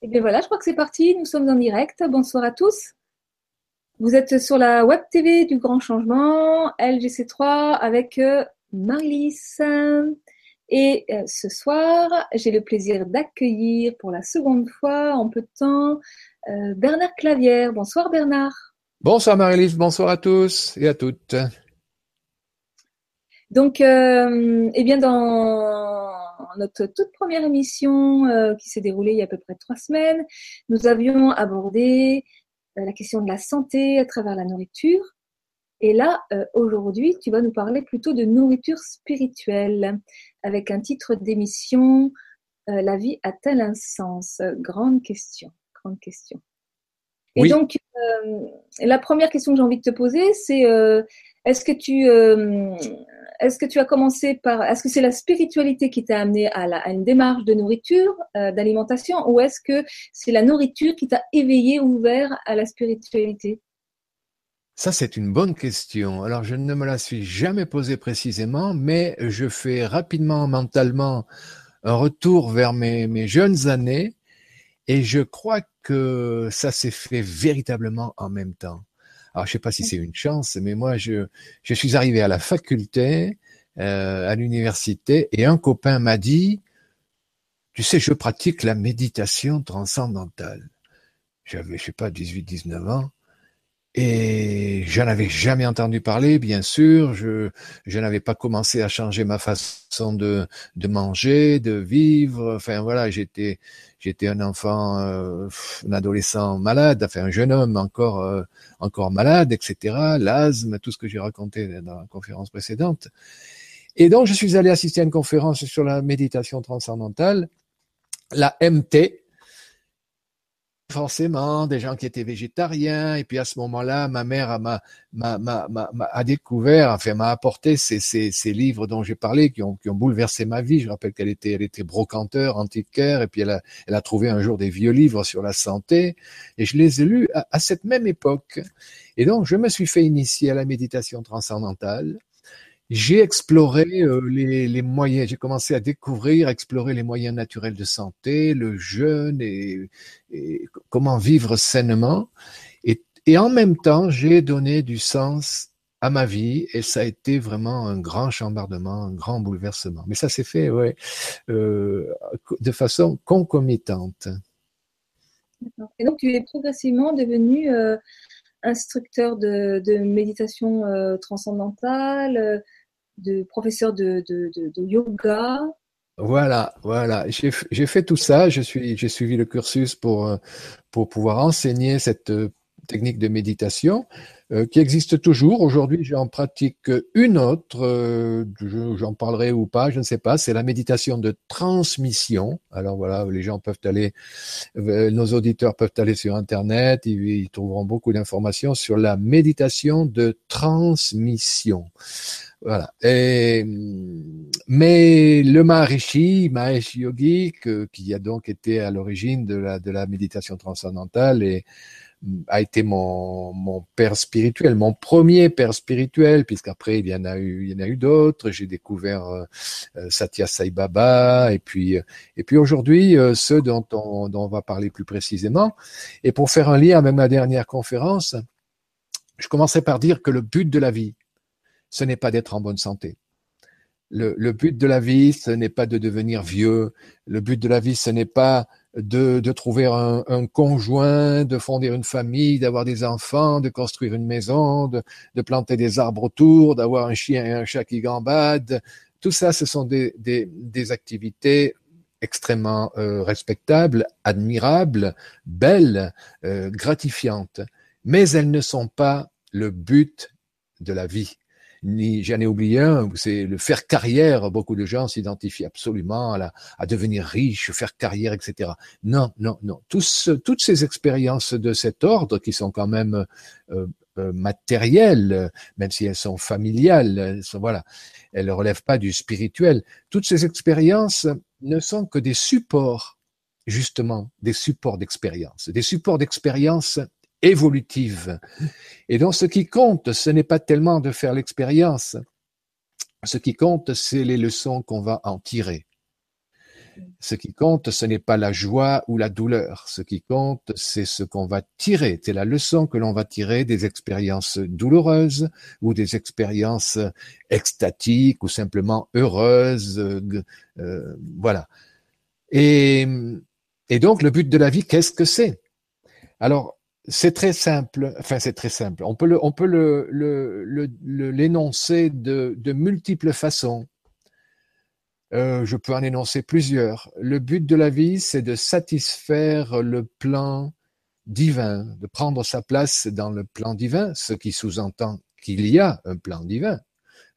Et eh bien voilà, je crois que c'est parti. Nous sommes en direct. Bonsoir à tous. Vous êtes sur la web TV du Grand Changement, LGC3, avec euh, Marlise. Et euh, ce soir, j'ai le plaisir d'accueillir pour la seconde fois en peu de temps euh, Bernard Clavière. Bonsoir Bernard. Bonsoir Marie-Lise, bonsoir à tous et à toutes. Donc, eh bien, dans notre toute première émission euh, qui s'est déroulée il y a à peu près trois semaines, nous avions abordé euh, la question de la santé à travers la nourriture. Et là, euh, aujourd'hui, tu vas nous parler plutôt de nourriture spirituelle, avec un titre d'émission La vie a-t-elle un sens Grande question, grande question. Et donc, la première question que j'ai envie de te poser, c'est est-ce que tu est-ce que tu as commencé par, est-ce que c'est la spiritualité qui t'a amené à, une démarche de nourriture, euh, d'alimentation, ou est-ce que c'est la nourriture qui t'a éveillé, ouvert à la spiritualité? Ça, c'est une bonne question. Alors, je ne me la suis jamais posée précisément, mais je fais rapidement, mentalement, un retour vers mes, mes jeunes années, et je crois que ça s'est fait véritablement en même temps. Alors, je sais pas si c'est une chance, mais moi, je, je suis arrivé à la faculté, euh, à l'université, et un copain m'a dit, tu sais, je pratique la méditation transcendantale. J'avais, je sais pas, 18, 19 ans. Et j'en avais jamais entendu parler, bien sûr. Je, je n'avais pas commencé à changer ma façon de, de manger, de vivre. Enfin voilà, j'étais, j'étais un enfant, euh, un adolescent malade, enfin un jeune homme encore, euh, encore malade, etc. L'asthme, tout ce que j'ai raconté dans la conférence précédente. Et donc je suis allé assister à une conférence sur la méditation transcendantale, la MT, forcément des gens qui étaient végétariens. Et puis à ce moment-là, ma mère m'a, m'a, m'a, a découvert, enfin m'a apporté ces, ces, ces livres dont j'ai parlé, qui ont, qui ont bouleversé ma vie. Je rappelle qu'elle était, elle était brocanteur, antiquaire, et puis elle a, elle a trouvé un jour des vieux livres sur la santé, et je les ai lus à, à cette même époque. Et donc je me suis fait initier à la méditation transcendantale. J'ai exploré euh, les, moyens, j'ai commencé à découvrir, explorer les moyens naturels de santé, le jeûne et, comment vivre sainement. Et, en même temps, j'ai donné du sens à ma vie et ça a été vraiment un grand chambardement, un grand bouleversement. Mais ça s'est fait, ouais, euh, de façon concomitante. Et donc tu es progressivement devenu euh, instructeur de, de méditation euh, transcendantale, de professeur de, yoga. Voilà, voilà. J'ai fait tout ça. J'ai suivi le cursus pour euh, pouvoir enseigner cette euh, technique de méditation euh, qui existe toujours. Aujourd'hui, j'en pratique une autre. Euh, j'en parlerai ou pas, je ne sais pas. C'est la méditation de transmission. Alors voilà, les gens peuvent aller, nos auditeurs peuvent aller sur Internet. Ils, ils trouveront beaucoup d'informations sur la méditation de transmission. Voilà. Et, mais le Maharishi, Mahesh Yogi, qui a donc été à l'origine de la, de la méditation transcendantale et a été mon, mon père spirituel, mon premier père spirituel, puisqu'après il y en a eu, il y en a eu d'autres. J'ai découvert euh, euh, Satya Sai Baba et puis et puis aujourd'hui euh, ceux dont on, dont on va parler plus précisément. Et pour faire un lien avec ma dernière conférence, je commençais par dire que le but de la vie, ce n'est pas d'être en bonne santé. Le, le, but de la vie, ce n'est pas de devenir vieux. Le but de la vie, ce n'est pas de, de trouver un, un, conjoint, de fonder une famille, d'avoir des enfants, de construire une maison, de, de planter des arbres autour, d'avoir un chien et un chat qui gambadent. Tout ça, ce sont des, activités extrêmement euh, respectables, admirables, belles, euh, gratifiantes, mais elles ne sont pas le but de la vie ni j'en ai oublié un, c'est le faire carrière. Beaucoup de gens s'identifient absolument à, la, à devenir riche, faire carrière, etc. Non, non, non. Tous, toutes ces expériences de cet ordre qui sont quand même euh, euh, matérielles, même si elles sont familiales, elles sont, voilà, elles ne relèvent pas du spirituel. Toutes ces expériences ne sont que des supports, justement, des supports d'expérience, des supports d'expérience évolutive. Et donc ce qui compte, ce n'est pas tellement de faire l'expérience. Ce qui compte, c'est les leçons qu'on va en tirer. Ce qui compte, ce n'est pas la joie ou la douleur. Ce qui compte, c'est ce qu'on va tirer. C'est la leçon que l'on va tirer des expériences douloureuses ou des expériences extatiques ou simplement heureuses. Euh, voilà. Et, et donc, le but de la vie, qu'est-ce que c'est? Alors, c'est très simple. Enfin, c'est très simple. On peut le, on peut le, le, l'énoncer de, multiples façons. Euh, je peux en énoncer plusieurs. Le but de la vie, c'est de satisfaire le plan divin, de prendre sa place dans le plan divin, ce qui sous-entend qu'il y a un plan divin.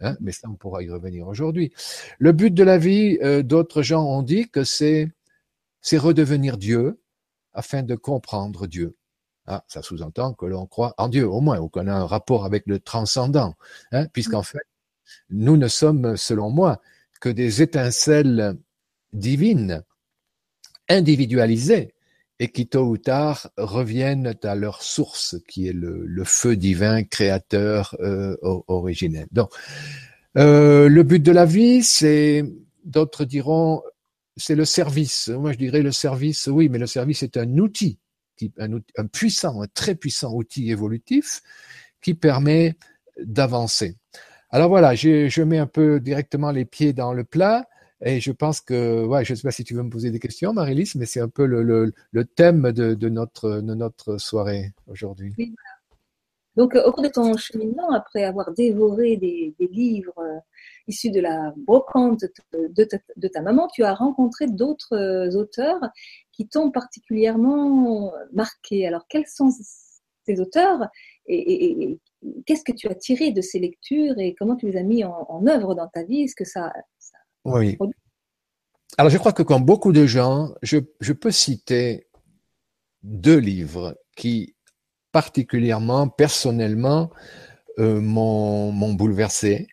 Hein, mais ça, on pourra y revenir aujourd'hui. Le but de la vie, euh, d'autres gens ont dit que c'est, c'est redevenir Dieu afin de comprendre Dieu. Ah, ça sous-entend que l'on croit en Dieu, au moins, ou qu'on a un rapport avec le transcendant, hein, puisqu'en fait, nous ne sommes, selon moi, que des étincelles divines, individualisées, et qui tôt ou tard reviennent à leur source, qui est le, feu divin créateur euh, originel. Donc, euh, le but de la vie, c'est, d'autres diront, c'est le service. Moi, je dirais le service, oui, mais le service est un outil, un, puissant, un très puissant outil évolutif qui permet d'avancer. Alors voilà, je, mets un peu directement les pieds dans le plat. Et je pense que, ouais, je ne sais pas si tu veux me poser des questions, Marie-Lise, mais c'est un peu le, thème de, notre, de notre soirée aujourd'hui. Donc, au cours de ton cheminement, après avoir dévoré des, livres issus de la brocante de, de, ta maman, tu as rencontré d'autres euh, auteurs qui t'ont particulièrement marqué. Alors, quels sont ces auteurs et, qu'est-ce que tu as tiré de ces lectures et comment tu les as mis en, œuvre dans ta vie? Est-ce que ça, oui. Alors je crois que comme beaucoup de gens, je, peux citer deux livres qui particulièrement, personnellement, euh, m'ont bouleversé.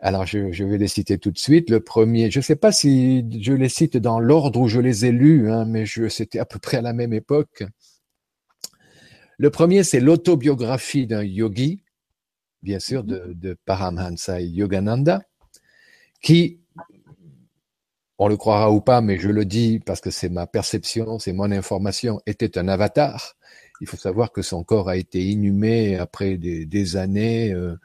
Alors je, je, vais les citer tout de suite. Le premier, je ne sais pas si je les cite dans l'ordre où je les ai lus, hein, mais c'était à peu près à la même époque. Le premier, c'est l'autobiographie d'un yogi, bien sûr, de, de Paramhansa Yogananda, qui, on le croira ou pas, mais je le dis parce que c'est ma perception, c'est mon information, était un avatar. Il faut savoir que son corps a été inhumé après des, années euh,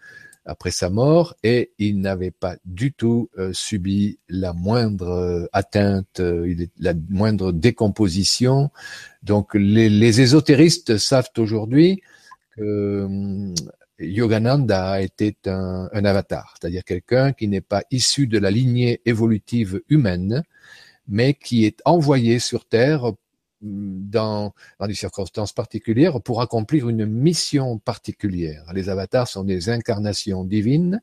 après sa mort et il n'avait pas du tout euh, subi la moindre euh, atteinte, euh, la moindre décomposition. Donc les, les ésotéristes savent aujourd'hui que Yogananda un, un avatar, c'est-à-dire quelqu'un qui n'est pas issu de la lignée évolutive humaine, mais qui est envoyé sur Terre dans, des circonstances particulières pour accomplir une mission particulière. Les avatars sont des incarnations divines.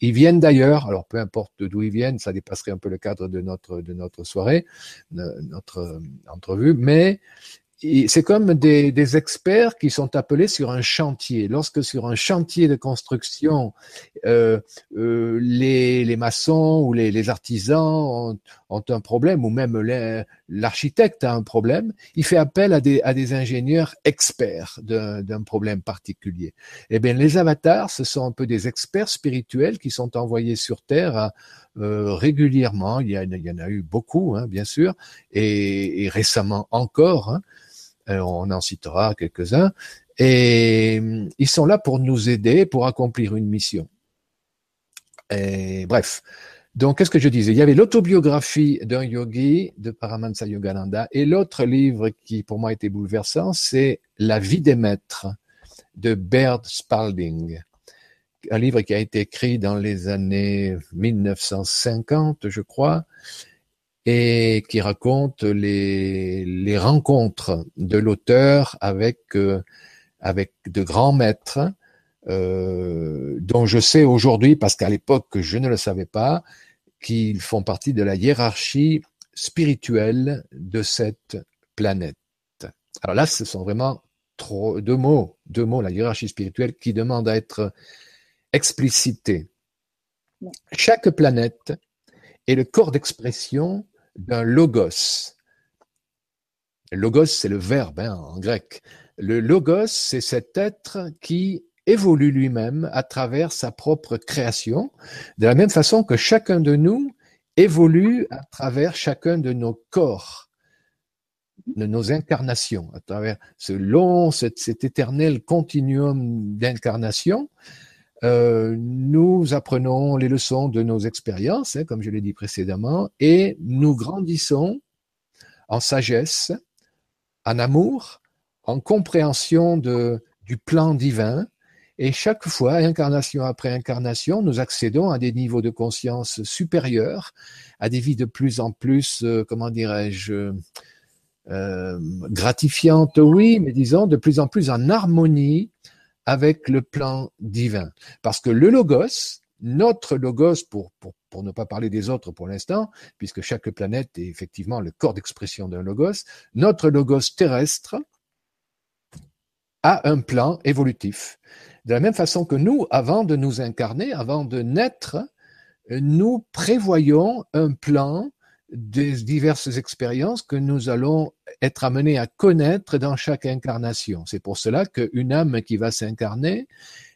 Ils viennent d'ailleurs, alors peu importe d'où ils viennent, ça dépasserait un peu le cadre de notre, de notre soirée, notre entrevue, mais c'est comme des, des, experts qui sont appelés sur un chantier. Lorsque sur un chantier de construction, euh, euh, les, les, maçons ou les, les artisans ont, ont, un problème, ou même l'architecte a un problème, il fait appel à des, à des ingénieurs experts d'un problème particulier. Eh bien, les avatars, ce sont un peu des experts spirituels qui sont envoyés sur Terre euh, régulièrement. Il y, a, il y, en a eu beaucoup, hein, bien sûr, et, et récemment encore. Hein, on en citera quelques-uns, et euh, ils sont là pour nous aider, pour accomplir une mission. Bref, donc qu'est-ce que je disais? Il y avait l'autobiographie d'un yogi de Paramahansa Yogananda, et l'autre livre qui pour moi était bouleversant, c'est La vie des maîtres de Baird Spalding. Un livre qui a été écrit dans les années 1950, je crois, et qui raconte les, les rencontres de l'auteur avec, euh, avec de grands maîtres, euh, dont je sais aujourd'hui, parce qu'à l'époque je ne le savais pas, qu'ils font partie de la hiérarchie spirituelle de cette planète. Alors là, ce sont vraiment trop, deux mots, deux mots, la hiérarchie spirituelle qui demande à être explicitée. Chaque planète est le corps d'expression d'un logos. Logos, c'est le verbe hein, en grec. Le logos, c'est cet être qui évolue lui-même à travers sa propre création, de la même façon que chacun de nous évolue à travers chacun de nos corps, de nos incarnations, à travers ce long, cet, éternel continuum d'incarnation. Euh, nous apprenons les leçons de nos expériences, hein, comme je l'ai dit précédemment, et nous grandissons en sagesse, en amour, en compréhension de, du plan divin, et chaque fois, incarnation après incarnation, nous accédons à des niveaux de conscience supérieurs, à des vies de plus en plus, euh, comment dirais-je, euh, gratifiantes, oui, mais disons de plus en plus en harmonie avec le plan divin. Parce que le logos, notre logos, pour, ne pas parler des autres pour l'instant, puisque chaque planète est effectivement le corps d'expression d'un logos, notre logos terrestre a un plan évolutif. De la même façon que nous, avant de nous incarner, avant de naître, nous prévoyons un plan des diverses expériences que nous allons être amenés à connaître dans chaque incarnation. C'est pour cela qu'une âme qui va s'incarner,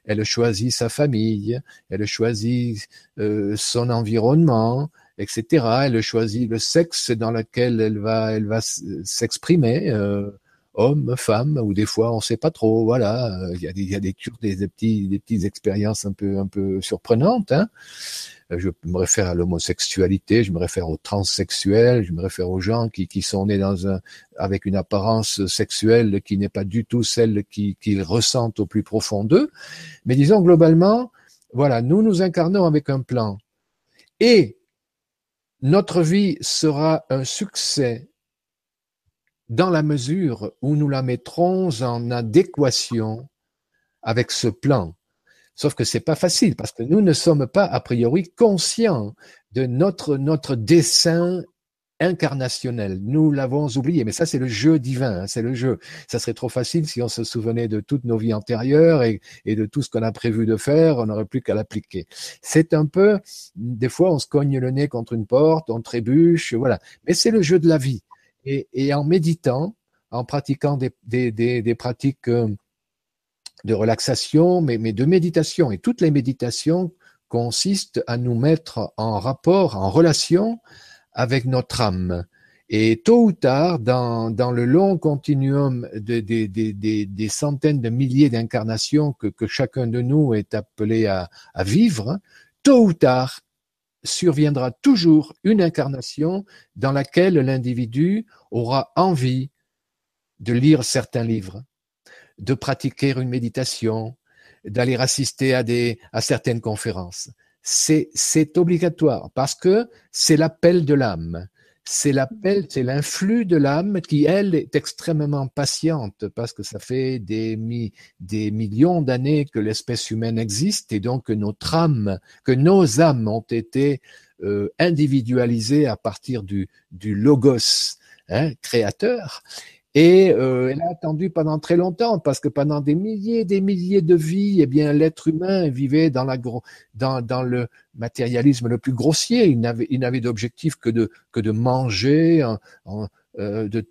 elle choisit sa famille, elle choisit euh, son environnement, etc. Elle choisit le sexe dans lequel elle va, elle va s'exprimer. Euh, homme, femme, ou des fois on sait pas trop. Voilà, il y a des, il y a des, des, des petits, des petites expériences un peu, un peu surprenantes. Hein. Je me réfère à l'homosexualité, je me réfère aux transsexuels, je me réfère aux gens qui, qui sont nés dans un, avec une apparence sexuelle qui n'est pas du tout celle qu'ils ressentent au plus profond d'eux. Mais disons globalement, voilà, nous nous incarnons avec un plan. Et notre vie sera un succès dans la mesure où nous la mettrons en adéquation avec ce plan. Sauf que c'est pas facile parce que nous ne sommes pas a priori conscients de notre notre dessein incarnationnel. Nous l'avons oublié, mais ça c'est le jeu divin, hein, c'est le jeu. Ça serait trop facile si on se souvenait de toutes nos vies antérieures et, de tout ce qu'on a prévu de faire, on n'aurait plus qu'à l'appliquer. C'est un peu, des fois on se cogne le nez contre une porte, on trébuche, voilà. Mais c'est le jeu de la vie. Et, en méditant, en pratiquant des, des, pratiques euh, de relaxation, mais, de méditation, et toutes les méditations consistent à nous mettre en rapport, en relation avec notre âme. Et tôt ou tard, dans, dans le long continuum de, des centaines de milliers d'incarnations que, que, chacun de nous est appelé à, à vivre, tôt ou tard, surviendra toujours une incarnation dans laquelle l'individu aura envie de lire certains livres, de pratiquer une méditation, d'aller assister à des à certaines conférences. C'est c'est obligatoire parce que c'est l'appel de l'âme c'est l'appel, c'est l'influx de l'âme qui, elle, est extrêmement patiente parce que ça fait des, des millions d'années que l'espèce humaine existe et donc que notre âme, que nos âmes ont été euh, individualisées à partir du, du logos hein, créateur et euh, elle a attendu pendant très longtemps, parce que pendant des milliers et des milliers de vies, eh bien, l'être humain vivait dans, la dans, dans le matérialisme le plus grossier. Il n'avait, d'objectif que de, que de manger, euh, de,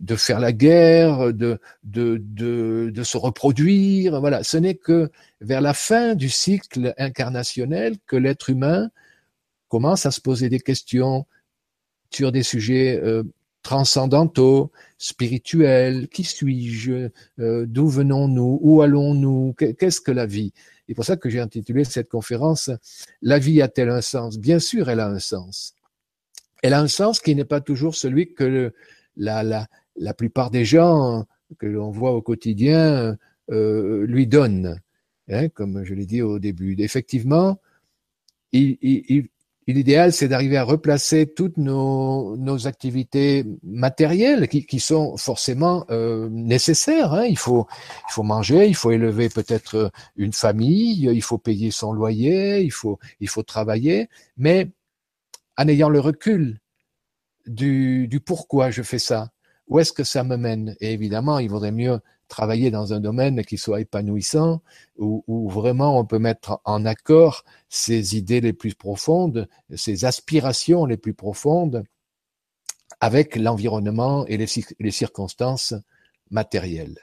de faire la guerre, de, de, de, de se reproduire. Voilà, ce n'est que vers la fin du cycle incarnationnel que l'être humain commence à se poser des questions sur des sujets euh, transcendantaux, spirituels, qui suis-je, euh, d'où venons-nous, où allons-nous, qu'est-ce que la vie? C'est pour ça que j'ai intitulé cette conférence La vie a-t-elle un sens? Bien sûr, elle a un sens. Elle a un sens qui n'est pas toujours celui que la, plupart des gens que l'on voit au quotidien euh, lui donnent. Hein, comme je l'ai dit au début. Effectivement, il, l'idéal, c'est d'arriver à replacer toutes nos, nos activités matérielles qui, qui sont forcément euh, nécessaires. Hein. Il, faut, il faut manger, il faut élever peut-être une famille, il faut payer son loyer, il faut, il faut travailler, mais en ayant le recul du, du pourquoi je fais ça, où est-ce que ça me mène? Et évidemment, il vaudrait mieux travailler dans un domaine qui soit épanouissant, où, où, vraiment on peut mettre en accord ses idées les plus profondes, ses aspirations les plus profondes avec l'environnement et les, les, circonstances matérielles.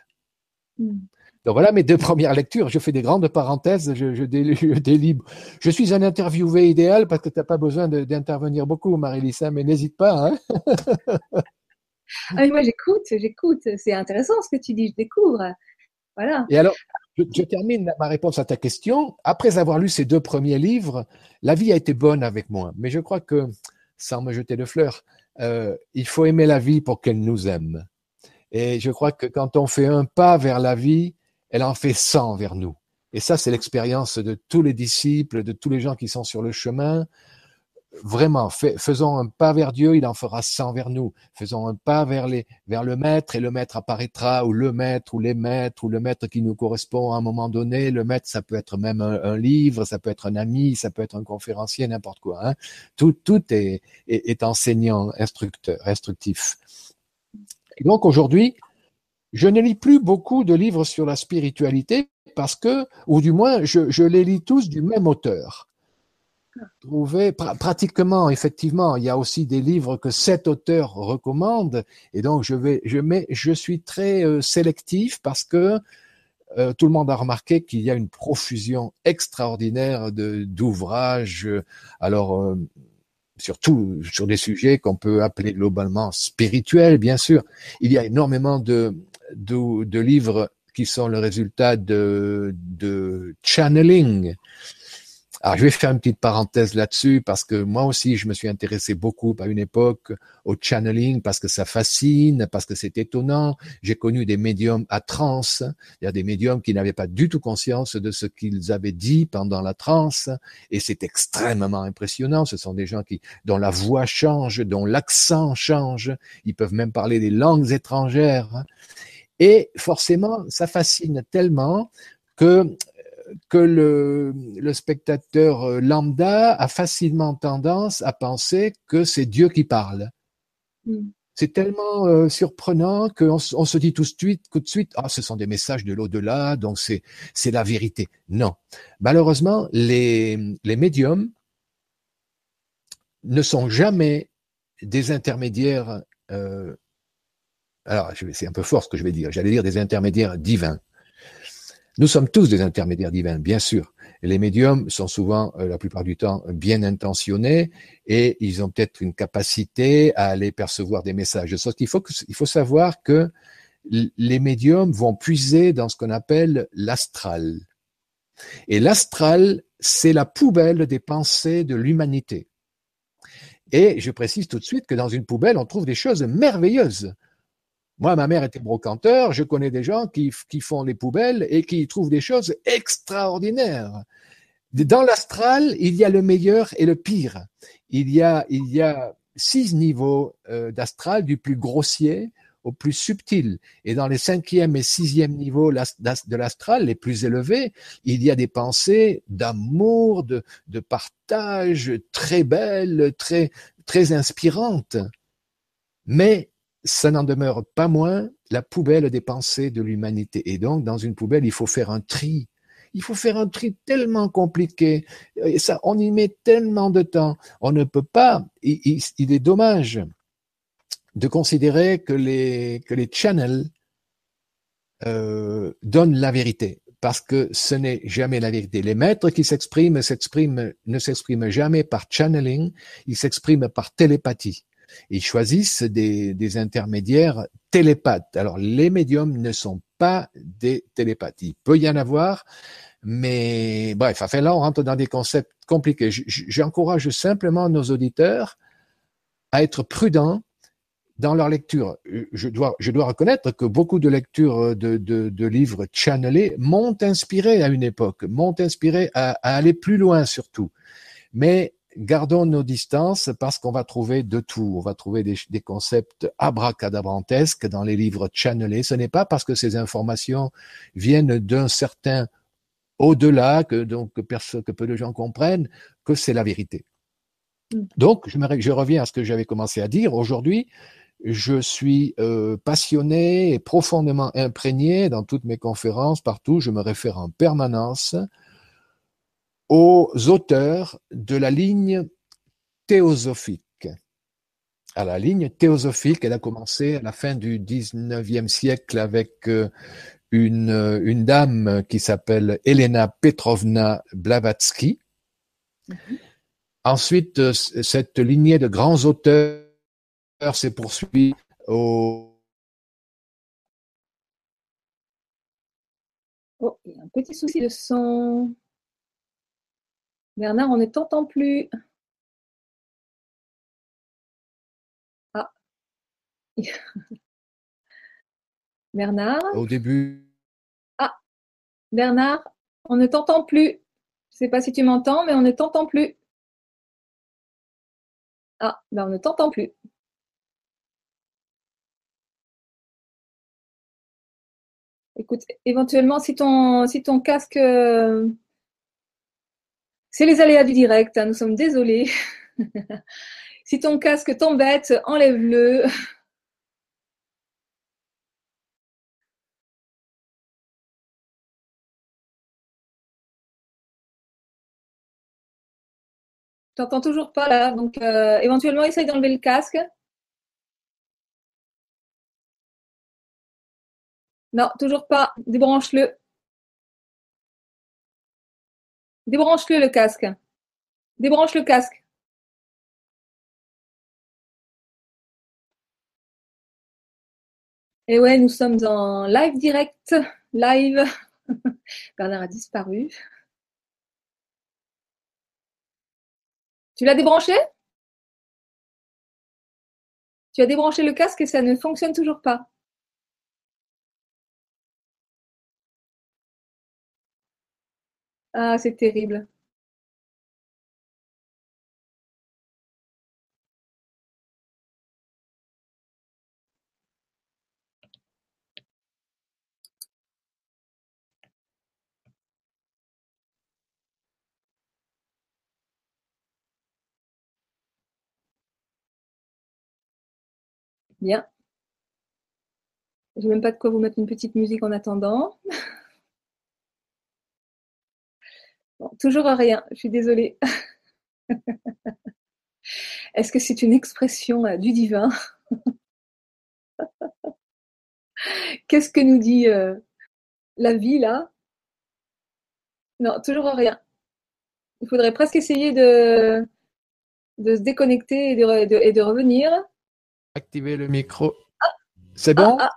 Hmm. Donc voilà mes deux premières lectures. Je fais des grandes parenthèses, je, je, délibère. Je suis un interviewé idéal parce que tu n'as pas besoin d'intervenir beaucoup, Marie-Lisa, mais n'hésite pas. Hein ah, moi, j'écoute, j'écoute. C'est intéressant ce que tu dis, je découvre. Voilà. Et alors, je, termine ma réponse à ta question. Après avoir lu ces deux premiers livres, la vie a été bonne avec moi. Mais je crois que, sans me jeter de fleurs, euh, il faut aimer la vie pour qu'elle nous aime. Et je crois que quand on fait un pas vers la vie, elle en fait 100 vers nous. Et ça, c'est l'expérience de tous les disciples, de tous les gens qui sont sur le chemin. Vraiment, faisons un pas vers Dieu, il en fera 100 vers nous. Faisons un pas vers, les, vers le maître et le maître apparaîtra, ou le maître, ou les maîtres, ou le maître qui nous correspond à un moment donné. Le maître, ça peut être même un, livre, ça peut être un ami, ça peut être un conférencier, n'importe quoi. Hein. Tout, tout est, est, est enseignant, instructeur, instructif. Donc aujourd'hui, je ne lis plus beaucoup de livres sur la spiritualité parce que, ou du moins, je, les lis tous du même auteur. Trouver, pratiquement, effectivement, il y a aussi des livres que cet auteur recommande, et donc je vais, je mets, je suis très euh, sélectif parce que euh, tout le monde a remarqué qu'il y a une profusion extraordinaire d'ouvrages. Alors, euh, surtout sur des sujets qu'on peut appeler globalement spirituels, bien sûr. Il y a énormément de, de, de livres qui sont le résultat de, de channeling, alors, je vais faire une petite parenthèse là-dessus parce que moi aussi, je me suis intéressé beaucoup à une époque au channeling parce que ça fascine, parce que c'est étonnant. J'ai connu des médiums à transe. Il y a des médiums qui n'avaient pas du tout conscience de ce qu'ils avaient dit pendant la transe et c'est extrêmement impressionnant. Ce sont des gens qui, dont la voix change, dont l'accent change. Ils peuvent même parler des langues étrangères. Et forcément, ça fascine tellement que que le, le, spectateur euh, lambda a facilement tendance à penser que c'est Dieu qui parle. Mm. C'est tellement euh, surprenant qu'on on se dit tout de suite, tout de suite, ah, ce sont des messages de l'au-delà, donc c'est c'est la vérité. Non, malheureusement, les les médiums ne sont jamais des intermédiaires. Euh, alors, c'est un peu fort ce que je vais dire. J'allais dire des intermédiaires divins. Nous sommes tous des intermédiaires divins, bien sûr. les médiums sont souvent, euh, la plupart du temps, bien intentionnés et ils ont peut-être une capacité à aller percevoir des messages. Sauf qu'il faut, il faut savoir que les médiums vont puiser dans ce qu'on appelle l'astral. Et l'astral, c'est la poubelle des pensées de l'humanité. Et je précise tout de suite que dans une poubelle, on trouve des choses merveilleuses. Moi, ma mère était brocanteur, je connais des gens qui, qui font les poubelles et qui trouvent des choses extraordinaires. Dans l'astral, il y a le meilleur et le pire. Il y a, il y a six niveaux euh, d'astral, du plus grossier au plus subtil. Et dans les cinquième et sixième niveaux de l'astral, les plus élevés, il y a des pensées d'amour, de, de partage très belles, très, très inspirantes. Mais ça n'en demeure pas moins la poubelle des pensées de l'humanité. Et donc, dans une poubelle, il faut faire un tri. Il faut faire un tri tellement compliqué. Et ça, on y met tellement de temps. On ne peut pas. Il, est dommage de considérer que les que les channels euh, donnent la vérité, parce que ce n'est jamais la vérité. Les maîtres qui s'expriment s'expriment ne s'expriment jamais par channeling, ils s'expriment par télépathie. Ils choisissent des, des intermédiaires télépathes. Alors, les médiums ne sont pas des télépathes. Il peut y en avoir, mais bref, enfin là, on rentre dans des concepts compliqués. J'encourage simplement nos auditeurs à être prudents dans leur lecture. Je dois, je dois reconnaître que beaucoup de lectures de, de, de livres channelés m'ont inspiré à une époque, m'ont inspiré à, à, aller plus loin surtout. Mais gardons nos distances parce qu'on va trouver de tout. On va trouver des, des concepts abracadabrantesques dans les livres channelés. Ce n'est pas parce que ces informations viennent d'un certain au-delà que donc que, que peu de gens comprennent que c'est la vérité. Mm. Donc, je, me, je reviens à ce que j'avais commencé à dire. Aujourd'hui, je suis euh, passionné et profondément imprégné dans toutes mes conférences, partout. Je me réfère en permanence aux auteurs de la ligne théosophique. À la ligne théosophique, elle a commencé à la fin du 19e siècle avec euh, une, une dame qui s'appelle Elena Petrovna Blavatsky. Mhm. Ensuite, euh, cette lignée de grands auteurs s'est poursuivie au Oh, il y a un petit souci de son. Bernard, on ne t'entend plus. Ah. Bernard. Au début. Ah. Bernard, on ne t'entend plus. Je ne sais pas si tu m'entends, mais on ne t'entend plus. Ah, ben on ne t'entend plus. Écoute, éventuellement, si ton, si ton casque. Euh, c'est les aléas du direct, hein, nous sommes désolés. si ton casque t'embête, enlève-le. T'entends toujours pas là, donc euh, éventuellement essaye d'enlever le casque. Non, toujours pas. Débranche-le. Débranche-le le casque. Débranche le casque. Et ouais, nous sommes en live direct. Live. Bernard a disparu. Tu l'as débranché? Tu as débranché le casque et ça ne fonctionne toujours pas. Ah, c'est terrible. Bien. Je n'ai même pas de quoi vous mettre une petite musique en attendant. toujours rien, je suis désolée. Est-ce que c'est une expression euh, du divin? Qu'est-ce que nous dit euh, la vie là? Non, toujours rien. Il faudrait presque essayer de, de se déconnecter et de, revenir. Activer le micro. Ah, c'est bon? ah, ah.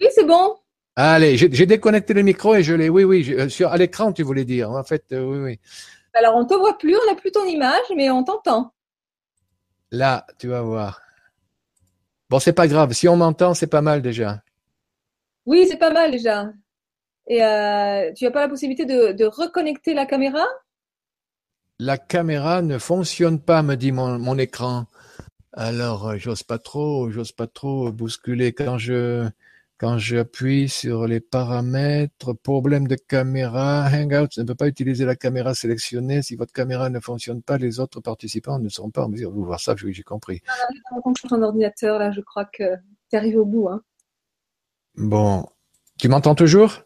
Oui, c'est bon. Allez, j'ai déconnecté le micro et je l'ai. Oui, oui, euh, sur, à l'écran, tu voulais dire. En fait, euh, oui, oui. Alors, on ne te voit plus, on n'a plus ton image, mais on t'entend. Là, tu vas voir. Bon, c'est pas grave. Si on m'entend, c'est pas mal déjà. Oui, c'est pas mal déjà. Et euh, tu n'as pas la possibilité de, reconnecter la caméra? La caméra ne fonctionne pas, me dit mon, mon écran. Alors, j'ose pas trop, j'ose pas trop bousculer quand je quand j'appuie sur les paramètres, problème de caméra, Hangout ne peut pas utiliser la caméra sélectionnée. Si votre caméra ne fonctionne pas, les autres participants ne seront pas en mesure de voir ça. Oui, j'ai compris. ton ordinateur, là, je crois que tu arrives au bout. Hein. Bon. Tu m'entends toujours?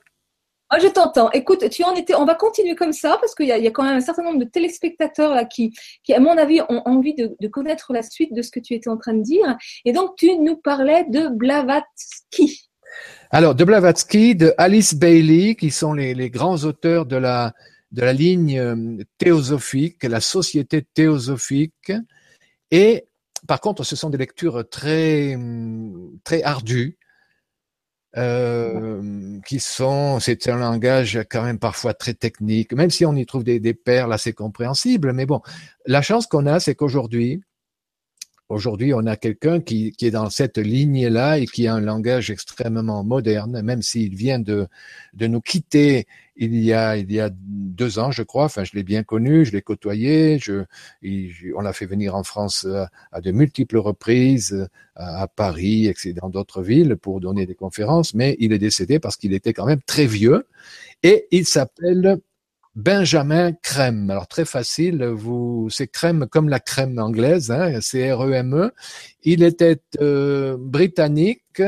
Moi, je t'entends. Écoute, tu en étais. On va continuer comme ça parce qu'il y, a quand même un certain nombre de téléspectateurs là qui, qui à mon avis, ont envie de, de, connaître la suite de ce que tu étais en train de dire. Et donc, tu nous parlais de Blavatsky. Alors, de Blavatsky, de Alice Bailey, qui sont les, grands auteurs de la, de la ligne euh, théosophique, la société théosophique. Et par contre, ce sont des lectures très, très ardues, euh, qui sont, c'est un langage quand même parfois très technique, même si on y trouve des, des perles assez compréhensibles. Mais bon, la chance qu'on a, c'est qu'aujourd'hui, Aujourd'hui, on a quelqu'un qui, qui, est dans cette lignée-là et qui a un langage extrêmement moderne, même s'il vient de, de nous quitter il y a il y a deux ans, je crois. Enfin, je l'ai bien connu, je l'ai côtoyé. Je, on l'a fait venir en France à, de multiples reprises, à, Paris, et dans d'autres villes pour donner des conférences. Mais il est décédé parce qu'il était quand même très vieux et il s'appelle Benjamin Crème. Alors très facile, vous c'est crème comme la crème anglaise, hein, c'est R-E-M-E. E. Il était euh, britannique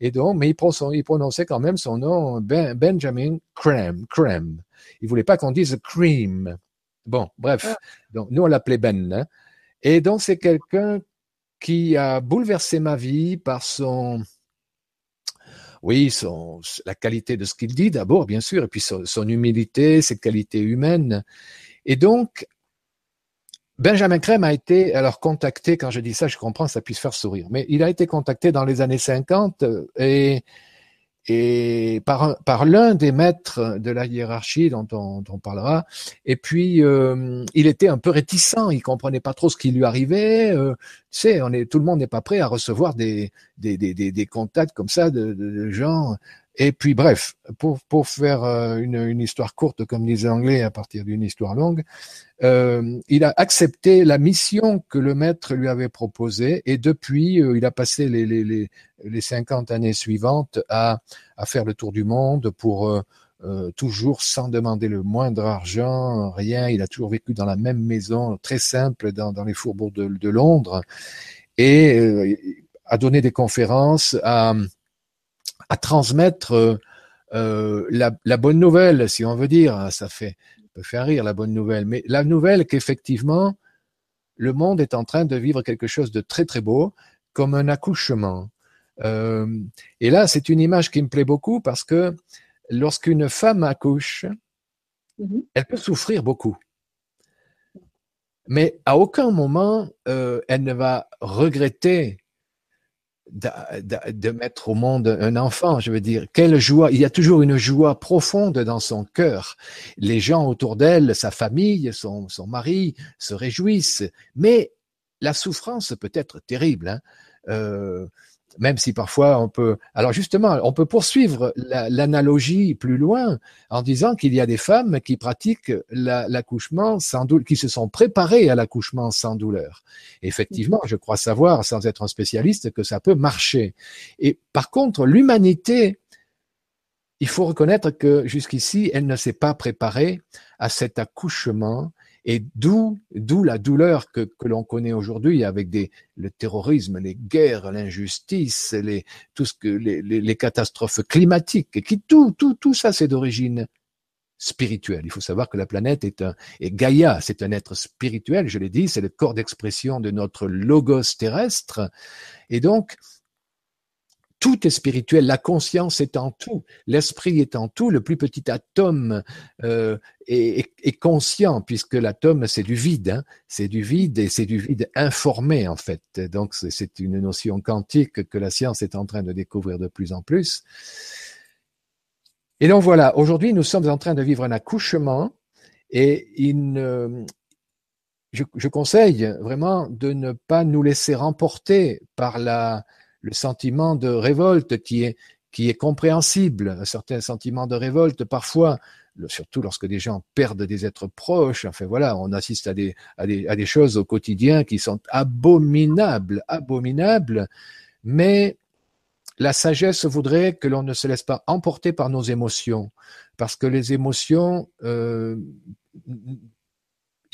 et donc, mais il, prononçait quand même son nom ben, Benjamin Crème, Crème. Il voulait pas qu'on dise cream. Bon, bref. Ah. Donc nous on l'appelait Ben. Hein. Et donc c'est quelqu'un qui a bouleversé ma vie par son oui, la qualité de ce qu'il dit d'abord, bien sûr, et puis son, son, humilité, ses qualités humaines. Et donc, Benjamin Crème a été alors contacté, quand je dis ça, je comprends, ça puisse faire sourire, mais il a été contacté dans les années 50 et et par, par l'un des maîtres de la hiérarchie dont on, dont on parlera. Et puis, euh, il était un peu réticent, il comprenait pas trop ce qui lui arrivait. Euh, tu sais, on est, tout le monde n'est pas prêt à recevoir des, des, des, des, contacts comme ça de, de, gens. Et puis, bref, pour, pour faire euh, une, une histoire courte, comme disait l'anglais, à partir d'une histoire longue, euh, il a accepté la mission que le maître lui avait proposée et depuis, euh, il a passé les, les, les, les 50 années suivantes à, à faire le tour du monde pour euh, euh, toujours sans demander le moindre argent, rien. Il a toujours vécu dans la même maison, très simple, dans, dans les fourbeaux de, de Londres et euh, a donné des conférences, à, à transmettre la, la bonne nouvelle, si on veut dire. Ça fait peut faire rire la bonne nouvelle, mais la nouvelle qu'effectivement, le monde est en train de vivre quelque chose de très très beau, comme un accouchement. Euh, et là, c'est une image qui me plaît beaucoup parce que lorsqu'une femme accouche, mm-hmm. elle peut souffrir beaucoup. Mais à aucun moment, euh, elle ne va regretter de, mettre au monde un enfant, je veux dire, quelle joie, il y a toujours une joie profonde dans son cœur. Les gens autour d'elle, sa famille, son, son mari se réjouissent, mais la souffrance peut être terrible. Hein. Euh, même si parfois on peut. Alors justement, on peut poursuivre l'analogie plus loin en disant qu'il y a des femmes qui pratiquent l'accouchement sans douleur, qui se sont préparées à l'accouchement sans douleur. Effectivement, je crois savoir, sans être un spécialiste, que ça peut marcher. Et par contre, l'humanité, il faut reconnaître que jusqu'ici, elle ne s'est pas préparée à cet accouchement et d'où, d'où la douleur que, que l'on connaît aujourd'hui avec des, le terrorisme, les guerres, l'injustice, les, tout ce que, les, les, les catastrophes climatiques, qui tout, tout, tout ça, c'est d'origine spirituelle. Il faut savoir que la planète est un, et Gaïa, c'est un être spirituel, je l'ai dit, c'est le corps d'expression de notre logos terrestre. Et donc, tout est spirituel, la conscience est en tout, l'esprit est en tout, le plus petit atome euh, est, conscient, puisque l'atome c'est du vide, hein. c'est du vide et c'est du vide informé en fait. Donc c'est une notion quantique que la science est en train de découvrir de plus en plus. Et donc voilà, aujourd'hui nous sommes en train de vivre un accouchement et une, je, je conseille vraiment de ne pas nous laisser remporter par la le sentiment de révolte qui est, qui est compréhensible, un certain sentiment de révolte parfois, surtout lorsque des gens perdent des êtres proches. Enfin voilà, on assiste à des, à des, à des choses au quotidien qui sont abominables, abominables, mais la sagesse voudrait que l'on ne se laisse pas emporter par nos émotions, parce que les émotions euh,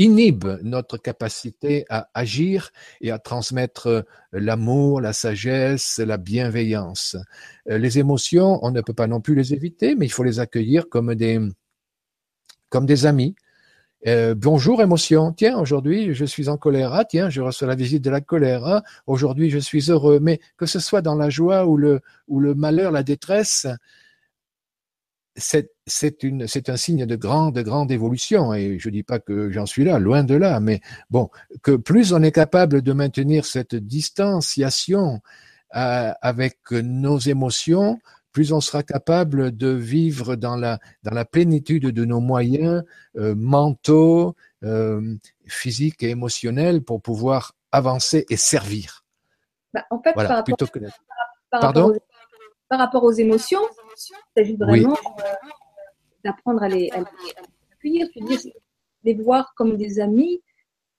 inhibe notre capacité à agir et à transmettre euh, l'amour, la sagesse, la bienveillance. Euh, les émotions, on ne peut pas non plus les éviter, mais il faut les accueillir comme des, comme des amis. Euh, bonjour émotion. Tiens, aujourd'hui je suis en colère. Ah tiens, je reçois la visite de la colère. Ah, aujourd'hui je suis heureux. Mais que ce soit dans la joie ou le, ou le malheur, la détresse, c'est un signe de grande, grande évolution. Et je dis pas que j'en suis là, loin de là, mais bon, que plus on est capable de maintenir cette distanciation euh, avec nos émotions, plus on sera capable de vivre dans la, dans la plénitude de nos moyens euh, mentaux, euh, physiques et émotionnels pour pouvoir avancer et servir. Bah, en fait, par, rapport, Pardon? par rapport aux émotions, il s'agit vraiment euh, d'apprendre à les, accueillir, les voir comme des amis,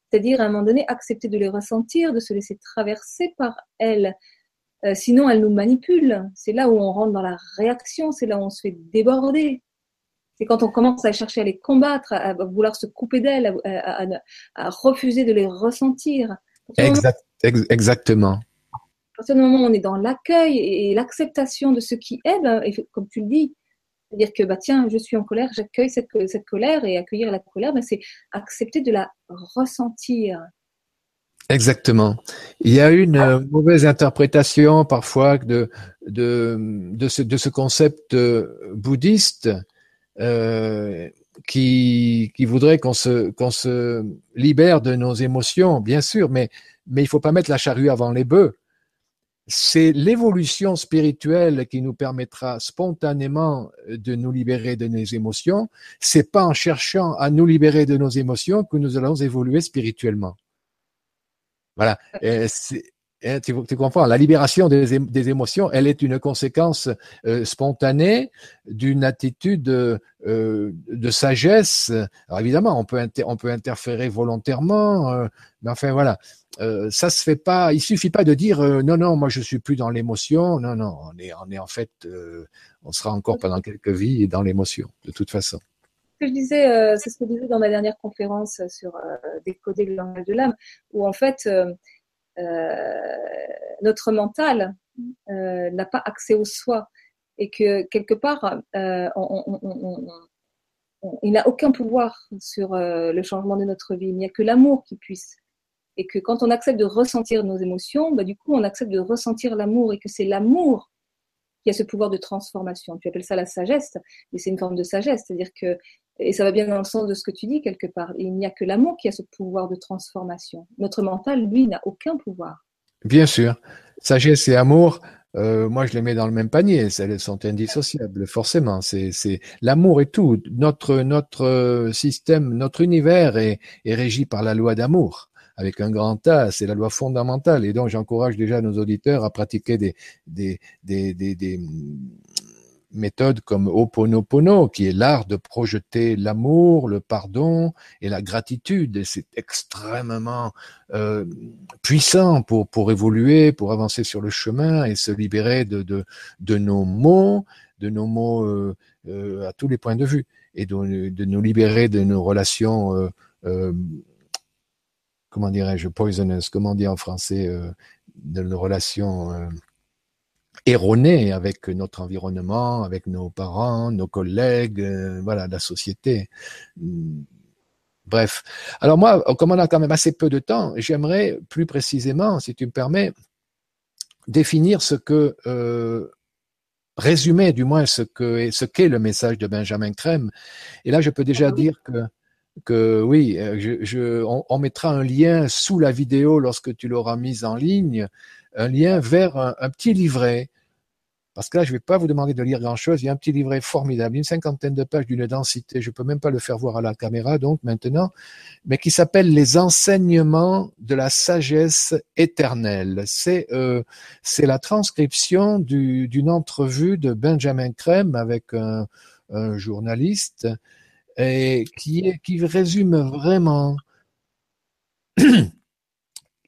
c'est-à-dire à un moment donné accepter de les ressentir, de se laisser traverser par elles. Euh, sinon, elles nous manipulent. C'est là où on rentre dans la réaction, c'est là où on se fait déborder. C'est quand on commence à chercher à les combattre, à, vouloir se couper d'elles, à, refuser de les ressentir. exactement partir du moment où on est dans l'accueil et, l'acceptation de ce qui est, ben, comme tu le dis, c'est-à-dire que bah, tiens, je suis en colère, j'accueille cette, colère et accueillir la colère, ben, c'est accepter de la ressentir. Exactement. Il y a une euh, mauvaise interprétation parfois de, ce, concept bouddhiste euh, qui, voudrait qu'on se, qu'on se libère de nos émotions, bien sûr, mais, mais il faut pas mettre la charrue avant les bœufs. C'est l'évolution spirituelle qui nous permettra spontanément de nous libérer de nos émotions. C'est pas en cherchant à nous libérer de nos émotions que nous allons évoluer spirituellement. Voilà. Hein, tu, tu, comprends, la libération des, émotions, elle est une conséquence euh, spontanée d'une attitude euh, de sagesse. Alors évidemment, on peut, on peut interférer volontairement, euh, mais enfin voilà, ça se fait pas. Il suffit pas de dire non, non, moi je suis plus dans l'émotion. Non, non, on est, en fait, on sera encore pendant quelques vies dans l'émotion, de toute façon. Je disais, c'est ce que je disais dans ma dernière conférence sur décoder le langage de l'âme, où en fait notre mental euh, n'a pas accès au soi et que quelque part, euh, il n'a aucun pouvoir sur le changement de notre vie. Il n'y a que l'amour qui puisse. Et que quand on accepte de ressentir nos émotions, bah, du coup, on accepte de ressentir l'amour et que c'est l'amour qui a ce pouvoir de transformation. Tu appelles ça la sagesse, mais c'est une forme de sagesse. C'est-à-dire que et ça va bien dans le sens de ce que tu dis quelque part. Il n'y a que l'amour qui a ce pouvoir de transformation. Notre mental, lui, n'a aucun pouvoir. Bien sûr. Sagesse et amour, euh, moi je les mets dans le même panier. Elles sont indissociables, forcément. C'est, l'amour et tout. Notre notre système, notre univers est, est régi par la loi d'amour avec un grand A, c'est la loi fondamentale. Et donc, j'encourage déjà nos auditeurs à pratiquer des, des, des, des, méthode comme Oponopono, qui est l'art de projeter l'amour, le pardon et la gratitude. C'est extrêmement euh, puissant pour, pour évoluer, pour avancer sur le chemin et se libérer de, de, nos mots, de nos mots euh, euh, à tous les points de vue, et de nous libérer de nos relations, comment dirais-je, poisonous, comment dire en français, de nos relations erroné avec notre environnement, avec nos parents, nos collègues, euh, voilà, la société. Hmm. Bref. Alors moi, comme on a quand même assez peu de temps, j'aimerais plus précisément, si tu me permets, définir ce que, euh, résumer du moins ce que ce qu'est le message de Benjamin Crème. Et là, je peux déjà dire que que oui, euh, je, on, mettra un lien sous la vidéo lorsque tu l'auras mise en ligne un lien vers un, petit livret. Parce que là, je ne vais pas vous demander de lire grand-chose. Il y a un petit livret formidable, une cinquantaine de pages d'une densité. Je ne peux même pas le faire voir à la caméra, donc maintenant, mais qui s'appelle Les enseignements de la sagesse éternelle. C'est euh, c'est la transcription d'une entrevue de Benjamin Crème avec un, journaliste et qui, qui résume vraiment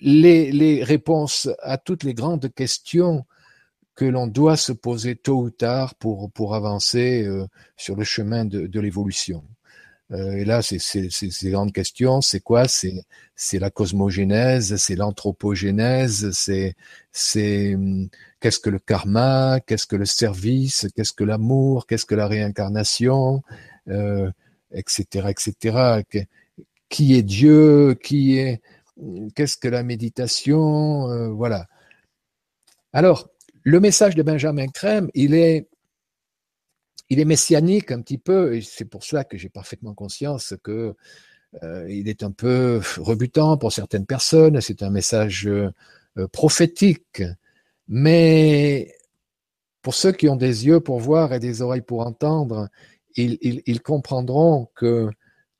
les, les réponses à toutes les grandes questions que l'on doit se poser tôt ou tard pour, pour avancer euh, sur le chemin de, de l'évolution. Euh, et là, c'est ces grandes questions, c'est quoi? C'est la cosmogénèse, c'est l'anthropogénèse, c'est c'est hum, qu'est-ce que le karma, qu'est-ce que le service, qu'est-ce que l'amour, qu'est-ce que la réincarnation, euh, etc., etc. Qui est Dieu? Qui est qu'est-ce que la méditation, euh, voilà. Alors, le message de Benjamin Crème, il est, il est messianique un petit peu, et c'est pour cela que j'ai parfaitement conscience que euh, il est un peu rebutant pour certaines personnes. C'est un message euh, prophétique, mais pour ceux qui ont des yeux pour voir et des oreilles pour entendre, ils, comprendront que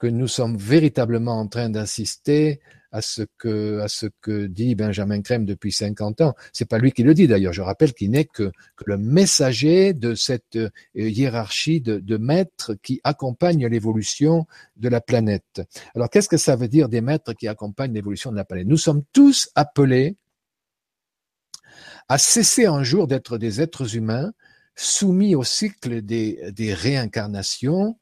nous sommes véritablement en train d'assister à ce que à ce que dit Benjamin Crème depuis 50 ans. C'est pas lui qui le dit d'ailleurs. Je rappelle qu'il n'est que, le messager de cette euh, hiérarchie de, maîtres qui accompagnent l'évolution de la planète. Alors qu'est-ce que ça veut dire des maîtres qui accompagnent l'évolution de la planète? Nous sommes tous appelés à cesser un jour d'être des êtres humains soumis au cycle des réincarnations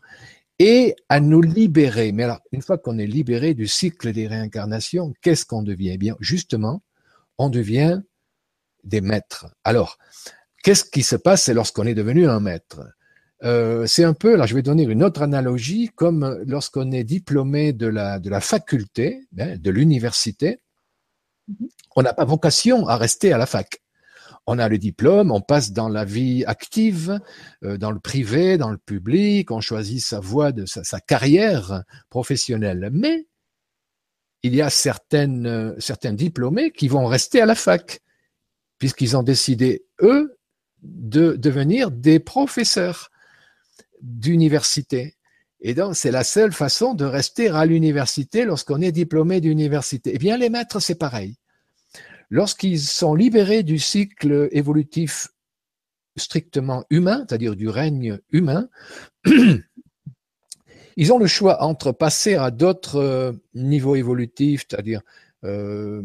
et à nous libérer. Mais alors, une fois qu'on est libéré du cycle des réincarnations, qu'est-ce qu'on devient? Eh bien, justement, on devient des maîtres. Alors, qu'est-ce qui se passe lorsqu'on est devenu un maître? Euh, c'est un peu, là je vais donner une autre analogie, comme lorsqu'on est diplômé de la, de la faculté, hein, de l'université, mm-hmm. on n'a pas vocation à rester à la fac. On a le diplôme, on passe dans la vie active, euh, dans le privé, dans le public, on choisit sa voie de sa, carrière professionnelle. Mais il y a euh, certains diplômés qui vont rester à la fac, puisqu'ils ont décidé, eux, de devenir des professeurs d'université. Et donc, c'est la seule façon de rester à l'université lorsqu'on est diplômé d'université. Eh bien, les maîtres, c'est pareil. Lorsqu'ils sont libérés du cycle évolutif strictement humain, c'est-à-dire du règne humain, ils ont le choix entre passer à d'autres euh, niveaux évolutifs, c'est-à-dire euh,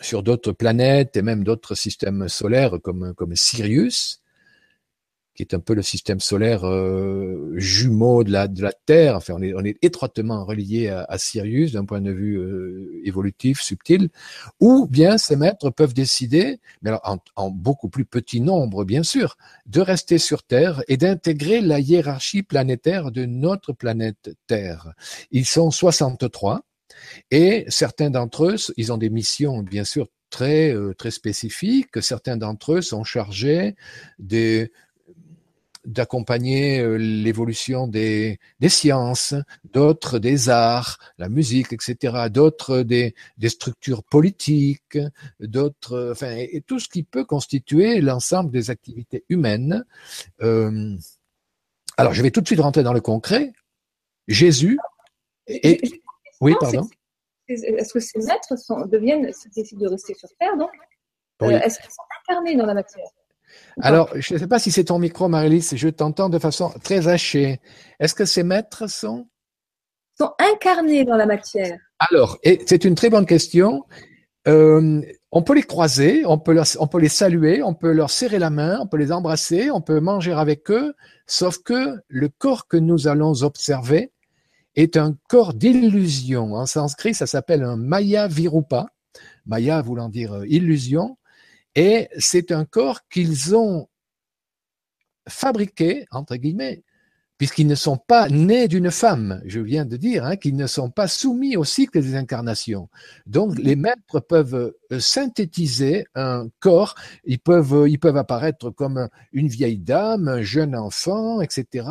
sur d'autres planètes et même d'autres systèmes solaires comme, comme Sirius, qui est un peu le système solaire euh, jumeau de la, de la Terre. Enfin, on est, on est étroitement relié à, Sirius d'un point de vue euh, évolutif, subtil. Ou bien ces maîtres peuvent décider, mais alors en, en, beaucoup plus petit nombre, bien sûr, de rester sur Terre et d'intégrer la hiérarchie planétaire de notre planète Terre. Ils sont 63 et certains d'entre eux, ils ont des missions, bien sûr, très euh, très spécifiques. Certains d'entre eux sont chargés des d'accompagner euh, l'évolution des, des sciences, d'autres des arts, la musique, etc., d'autres des, des structures politiques, d'autres, enfin, et, tout ce qui peut constituer l'ensemble des activités humaines. Euh, alors, je vais tout de suite rentrer dans le concret. Jésus et oui, pardon. Est-ce que ces maîtres sont, deviennent, décident de rester sur Terre, donc? Euh, Est-ce qu'ils sont incarnés dans la matière? Alors, je ne sais pas si c'est ton micro, Marilys, je t'entends de façon très hachée. Est-ce que ces maîtres sont? Sont incarnés dans la matière Alors, et c'est une très bonne question. Euh, on peut les croiser, on peut, on peut les saluer, on peut leur serrer la main, on peut les embrasser, on peut manger avec eux, sauf que le corps que nous allons observer est un corps d'illusion. En sanskrit, ça s'appelle un maya virupa. Maya voulant dire euh, illusion. Et c'est un corps qu'ils ont fabriqué, entre guillemets, puisqu'ils ne sont pas nés d'une femme, je viens de dire, hein, qu'ils ne sont pas soumis au cycle des incarnations. Donc les maîtres peuvent euh, synthétiser un corps, ils peuvent, euh, ils peuvent apparaître comme une vieille dame, un jeune enfant, etc.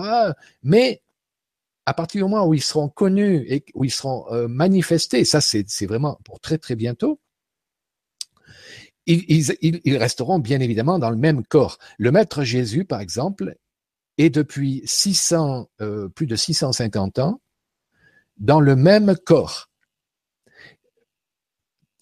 Mais à partir du moment où ils seront connus et où ils seront euh, manifestés, ça c'est vraiment pour très très bientôt, ils, resteront bien évidemment dans le même corps. Le Maître Jésus, par exemple, est depuis 600, euh, plus de 650 ans dans le même corps.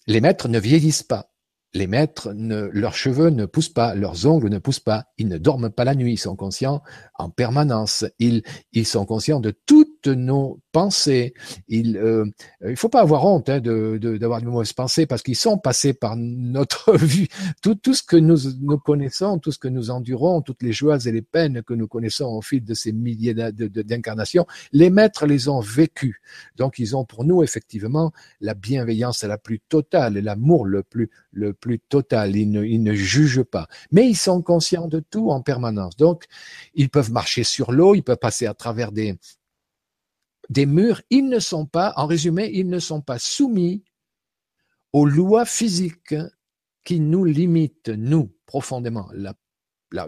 Les maîtres ne vieillissent pas. Les maîtres, leurs cheveux ne poussent pas, leurs ongles ne poussent pas, ils ne dorment pas la nuit, ils sont conscients en permanence, ils, ils sont conscients de toutes nos pensées. Il euh, il faut pas avoir honte hein, de, d'avoir de, mauvaises pensées parce qu'ils sont passés par notre vie. Tout, tout ce que nous, nous connaissons, tout ce que nous endurons, toutes les joies et les peines que nous connaissons au fil de ces milliers d'incarnations, les maîtres les ont vécues. Donc ils ont pour nous effectivement la bienveillance la plus totale, l'amour le plus le plus total. Ils ne, ils ne jugent pas, mais ils sont conscients de tout en permanence. Donc ils peuvent marcher sur l'eau, ils peuvent passer à travers des murs, ils ne sont pas, en résumé, ils ne sont pas soumis aux lois physiques qui nous limitent, nous, profondément, la,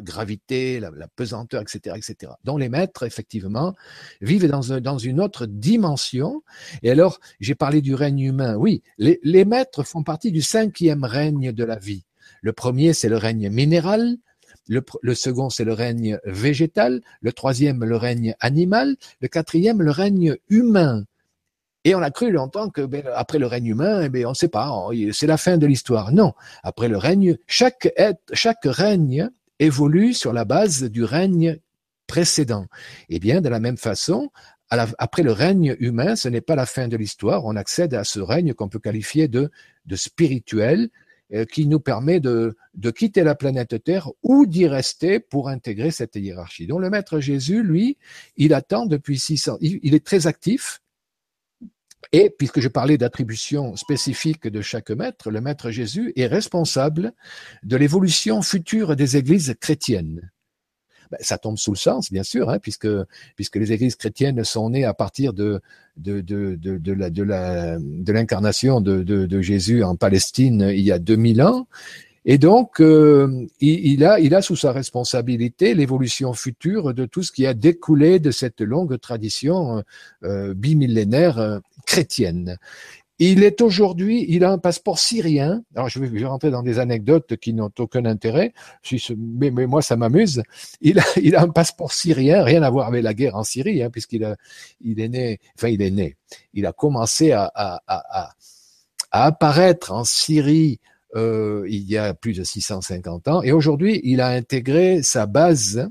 gravité, la, pesanteur, etc., etc. Donc les maîtres, effectivement, vivent dans, dans une autre dimension. Et alors, j'ai parlé du règne humain. Oui, les, les maîtres font partie du cinquième règne de la vie. Le premier, c'est le règne minéral, le, second, c'est le règne végétal. Le troisième, le règne animal. Le quatrième, le règne humain. Et on a cru longtemps que ben, après le règne humain, eh ben, on ne sait pas, c'est la fin de l'histoire. Non, après le règne, chaque, chaque règne évolue sur la base du règne précédent. Et bien, de la même façon, après le règne humain, ce n'est pas la fin de l'histoire. On accède à ce règne qu'on peut qualifier de, spirituel, qui nous permet de, de quitter la planète Terre ou d'y rester pour intégrer cette hiérarchie. Donc le Maître Jésus, lui, il attend depuis 600, il, il est très actif, et puisque je parlais d'attribution spécifique de chaque maître, le maître Jésus est responsable de l'évolution future des églises chrétiennes. Ben, ça tombe sous le sens, bien sûr, hein, puisque, puisque les églises chrétiennes sont nées à partir de, de, de, de, de l'incarnation de, Jésus en Palestine il y a 2000 ans. Et donc, euh, il, a, il a sous sa responsabilité l'évolution future de tout ce qui a découlé de cette longue tradition euh, bimillénaire chrétienne. Il est aujourd'hui, il a un passeport syrien. Alors je vais, rentrer dans des anecdotes qui n'ont aucun intérêt, mais, mais, moi ça m'amuse. Il a, il a un passeport syrien, rien à voir avec la guerre en Syrie, hein, puisqu'il a, il est né, enfin il est né, il a commencé à, à, à, à apparaître en Syrie euh, il y a plus de 650 ans, et aujourd'hui il a intégré sa base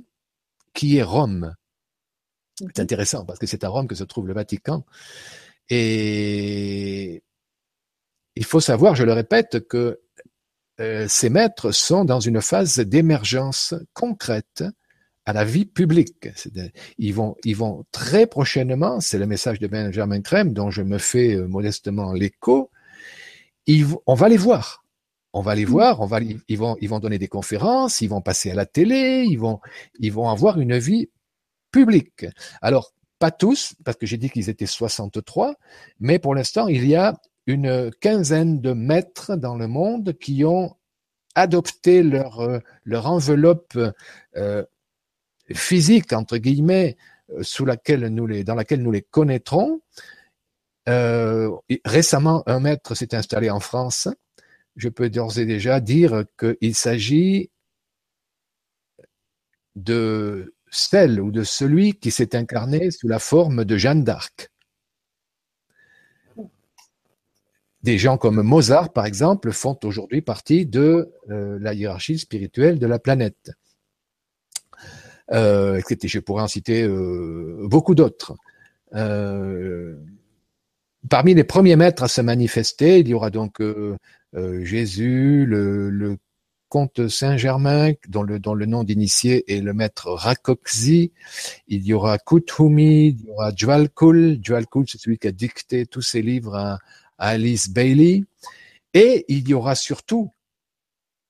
qui est Rome. C'est intéressant parce que c'est à Rome que se trouve le Vatican. Et il faut savoir, je le répète, que euh, ces maîtres sont dans une phase d'émergence concrète à la vie publique. Ils vont, ils vont très prochainement, c'est le message de Benjamin Crème dont je me fais euh, modestement l'écho, on va les voir. On va les mmh. voir, on va, ils, vont, ils vont donner des conférences, ils vont passer à la télé, ils vont, ils vont avoir une vie publique. Alors, pas tous, parce que j'ai dit qu'ils étaient 63, mais pour l'instant, il y a une quinzaine de maîtres dans le monde qui ont adopté leur, euh, enveloppe euh, physique, entre guillemets, euh, dans laquelle nous les connaîtrons. récemment, un maître s'est installé en France. Je peux d'ores et déjà dire qu'il s'agit de celle ou de celui qui s'est incarné sous la forme de Jeanne d'Arc. Des gens comme Mozart, par exemple, font aujourd'hui partie de euh, la hiérarchie spirituelle de la planète. Euh, je pourrais en citer euh, beaucoup d'autres. parmi les premiers maîtres à se manifester, il y aura donc Jésus, le, le comte Saint-Germain, dont le, nom d'initié est le maître Rakoczy. Il y aura Kuthumi, il y aura Jwalkul. Jwalkul, c'est celui qui a dicté tous ses livres à, Alice Bailey. Et il y aura surtout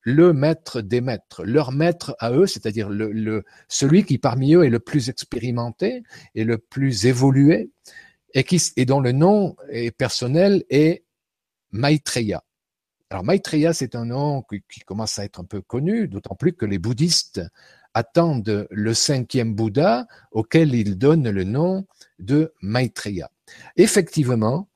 le maître des maîtres, leur maître à eux, c'est-à-dire celui qui parmi eux est le plus expérimenté et le plus évolué, et, qui, et dont le nom est personnel est Maitreya. Alors Maitreya, c'est un nom qui, commence à être un peu connu, d'autant plus que les bouddhistes attendent le cinquième Bouddha auquel ils donnent le nom de Maitreya. Effectivement,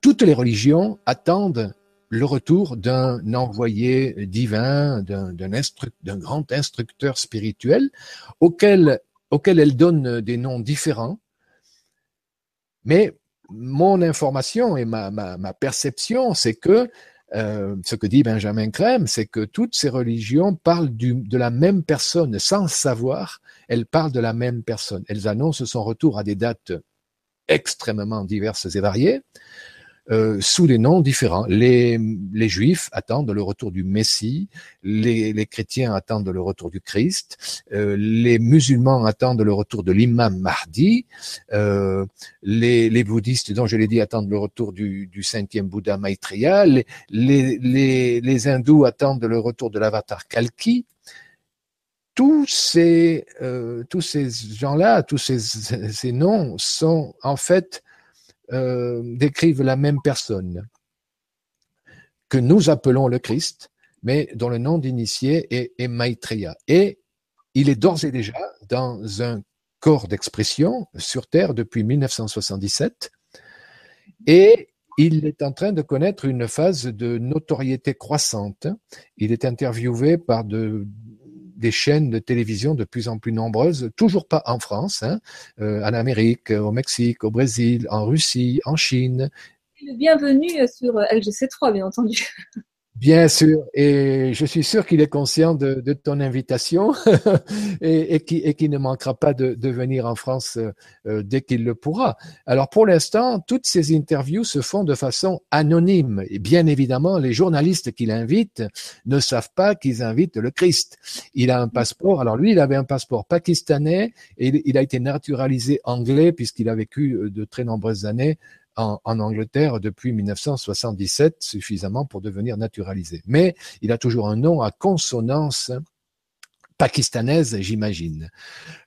toutes les religions attendent le retour d'un envoyé divin, d'un grand instructeur spirituel, auquel, auquel elles donnent des noms différents. Mais mon information et ma, perception, c'est que euh, ce que dit Benjamin Crème, c'est que toutes ces religions parlent de la même personne sans savoir, elles parlent de la même personne. Elles annoncent son retour à des dates extrêmement diverses et variées. Euh, sous des noms différents. Les, les Juifs attendent le retour du Messie, les, les chrétiens attendent le retour du Christ, euh, les musulmans attendent le retour de l'imam Mahdi, euh, les, les bouddhistes, dont je l'ai dit, attendent le retour du, du cinquième Bouddha Maitreya, les, les, les, hindous attendent le retour de l'avatar Kalki, tous ces, euh, tous ces gens-là, tous ces, ces, noms sont en fait euh, décrivent la même personne que nous appelons le Christ, mais dont le nom d'initié est, est Maitreya. Et il est d'ores et déjà dans un corps d'expression sur Terre depuis 1977 et il est en train de connaître une phase de notoriété croissante. Il est interviewé par de, des chaînes de télévision de plus en plus nombreuses, toujours pas en France, hein, euh, en Amérique, au Mexique, au Brésil, en Russie, en Chine. Bienvenue sur LGC3, bien entendu. Bien sûr, et je suis sûr qu'il est conscient de, de ton invitation et, et, qui, et qui ne manquera pas de, de venir en France euh, dès qu'il le pourra. Alors pour l'instant, toutes ces interviews se font de façon anonyme et bien évidemment, les journalistes qu'il invite ne savent pas qu'ils invitent le Christ. Il a un passeport, alors lui, il avait un passeport pakistanais et il a été naturalisé anglais puisqu'il a vécu euh, de très nombreuses années en, Angleterre depuis 1977, suffisamment pour devenir naturalisé. Mais il a toujours un nom à consonance pakistanaise, j'imagine.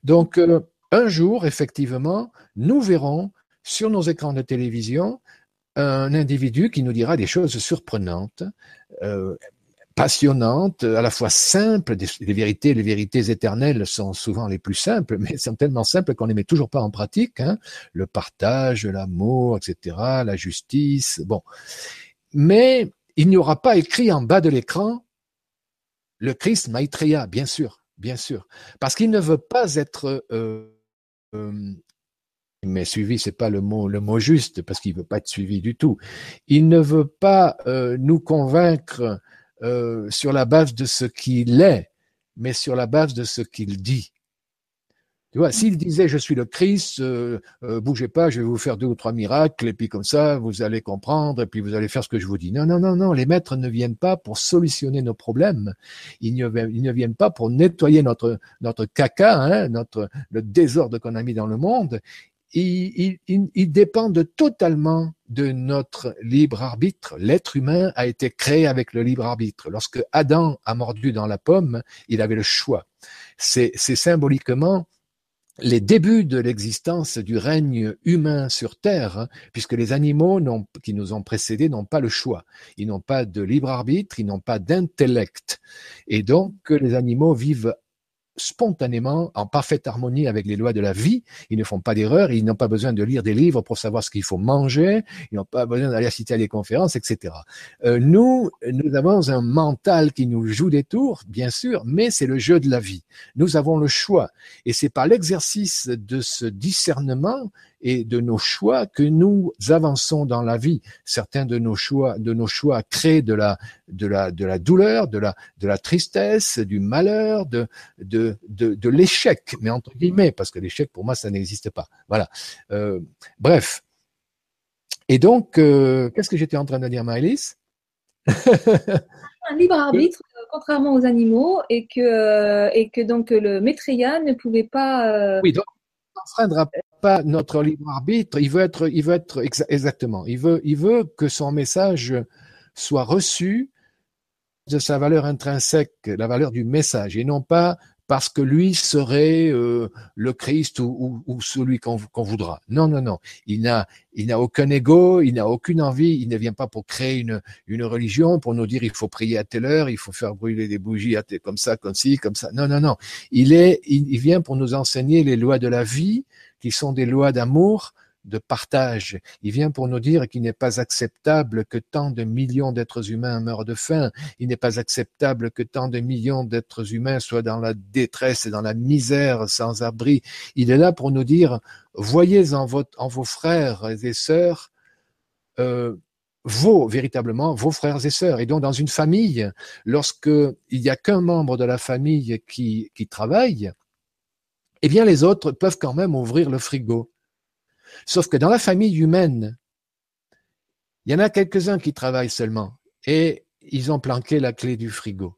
Donc, euh, un jour, effectivement, nous verrons sur nos écrans de télévision un individu qui nous dira des choses surprenantes, euh, passionnantes, à la fois simples. Les vérités, les vérités éternelles sont souvent les plus simples, mais sont tellement simples qu'on les met toujours pas en pratique. Hein. Le partage, l'amour, etc., la justice. Bon, mais il n'y aura pas écrit en bas de l'écran le Christ Maitreya, bien sûr, bien sûr, parce qu'il ne veut pas être euh, euh, mais suivi, c'est pas le mot, le mot juste, parce qu'il veut pas être suivi du tout. Il ne veut pas euh, nous convaincre euh, sur la base de ce qu'il est, mais sur la base de ce qu'il dit. Tu vois, s'il disait je suis le Christ, euh, bougez pas, je vais vous faire deux ou trois miracles, et puis comme ça, vous allez comprendre, et puis vous allez faire ce que je vous dis. Non, non, non, non, les maîtres ne viennent pas pour solutionner nos problèmes. Ils ne, ils ne viennent pas pour nettoyer notre notre caca, hein, notre le désordre qu'on a mis dans le monde ils, ils, dépendent totalement de notre libre arbitre. L'être humain a été créé avec le libre arbitre. Lorsque Adam a mordu dans la pomme, il avait le choix. C'est symboliquement les débuts de l'existence du règne humain sur Terre, puisque les animaux qui nous ont précédés n'ont pas le choix. Ils n'ont pas de libre arbitre, ils n'ont pas d'intellect. Et donc, les animaux vivent spontanément, en parfaite harmonie avec les lois de la vie. Ils ne font pas d'erreurs, ils n'ont pas besoin de lire des livres pour savoir ce qu'il faut manger, ils n'ont pas besoin d'aller assister à des conférences, etc. Euh, nous, nous avons un mental qui nous joue des tours, bien sûr, mais c'est le jeu de la vie. Nous avons le choix. Et c'est par l'exercice de ce discernement et de nos choix que nous avançons dans la vie. Certains de nos choix, de nos choix créent de la, de la, de la douleur, de la, de la tristesse, du malheur, de, de, de, de l'échec, mais entre guillemets, parce que l'échec pour moi ça n'existe pas. Voilà. Euh, bref. Et donc, euh, qu'est-ce que j'étais en train de dire, Maëlys? Un libre arbitre, euh, contrairement aux animaux, et que, et que donc le maîtria ne pouvait pas. Oui, donc n'enfreindra notre libre arbitre. Il veut être, il veut être exactement. Il veut, il veut que son message soit reçu de sa valeur intrinsèque, la valeur du message, et non pas parce que lui serait euh, le Christ ou, celui qu'on voudra. Non, non, non. Il n'a, il n'a aucun ego, il n'a aucune envie. Il ne vient pas pour créer une, une religion, pour nous dire il faut prier à telle heure, il faut faire brûler des bougies à comme ça, comme ci, comme ça. Non, non, non. Il est, il vient pour nous enseigner les lois de la vie, qui sont des lois d'amour, de partage. Il vient pour nous dire qu'il n'est pas acceptable que tant de millions d'êtres humains meurent de faim. Il n'est pas acceptable que tant de millions d'êtres humains soient dans la détresse et dans la misère, sans abri. Il est là pour nous dire, voyez en, vos frères et sœurs euh, vos, véritablement, vos frères et sœurs. Et donc, dans une famille, lorsque il n'y a qu'un membre de la famille qui travaille, eh bien, les autres peuvent quand même ouvrir le frigo Sauf que dans la famille humaine, il y en a quelques-uns qui travaillent seulement et ils ont planqué la clé du frigo.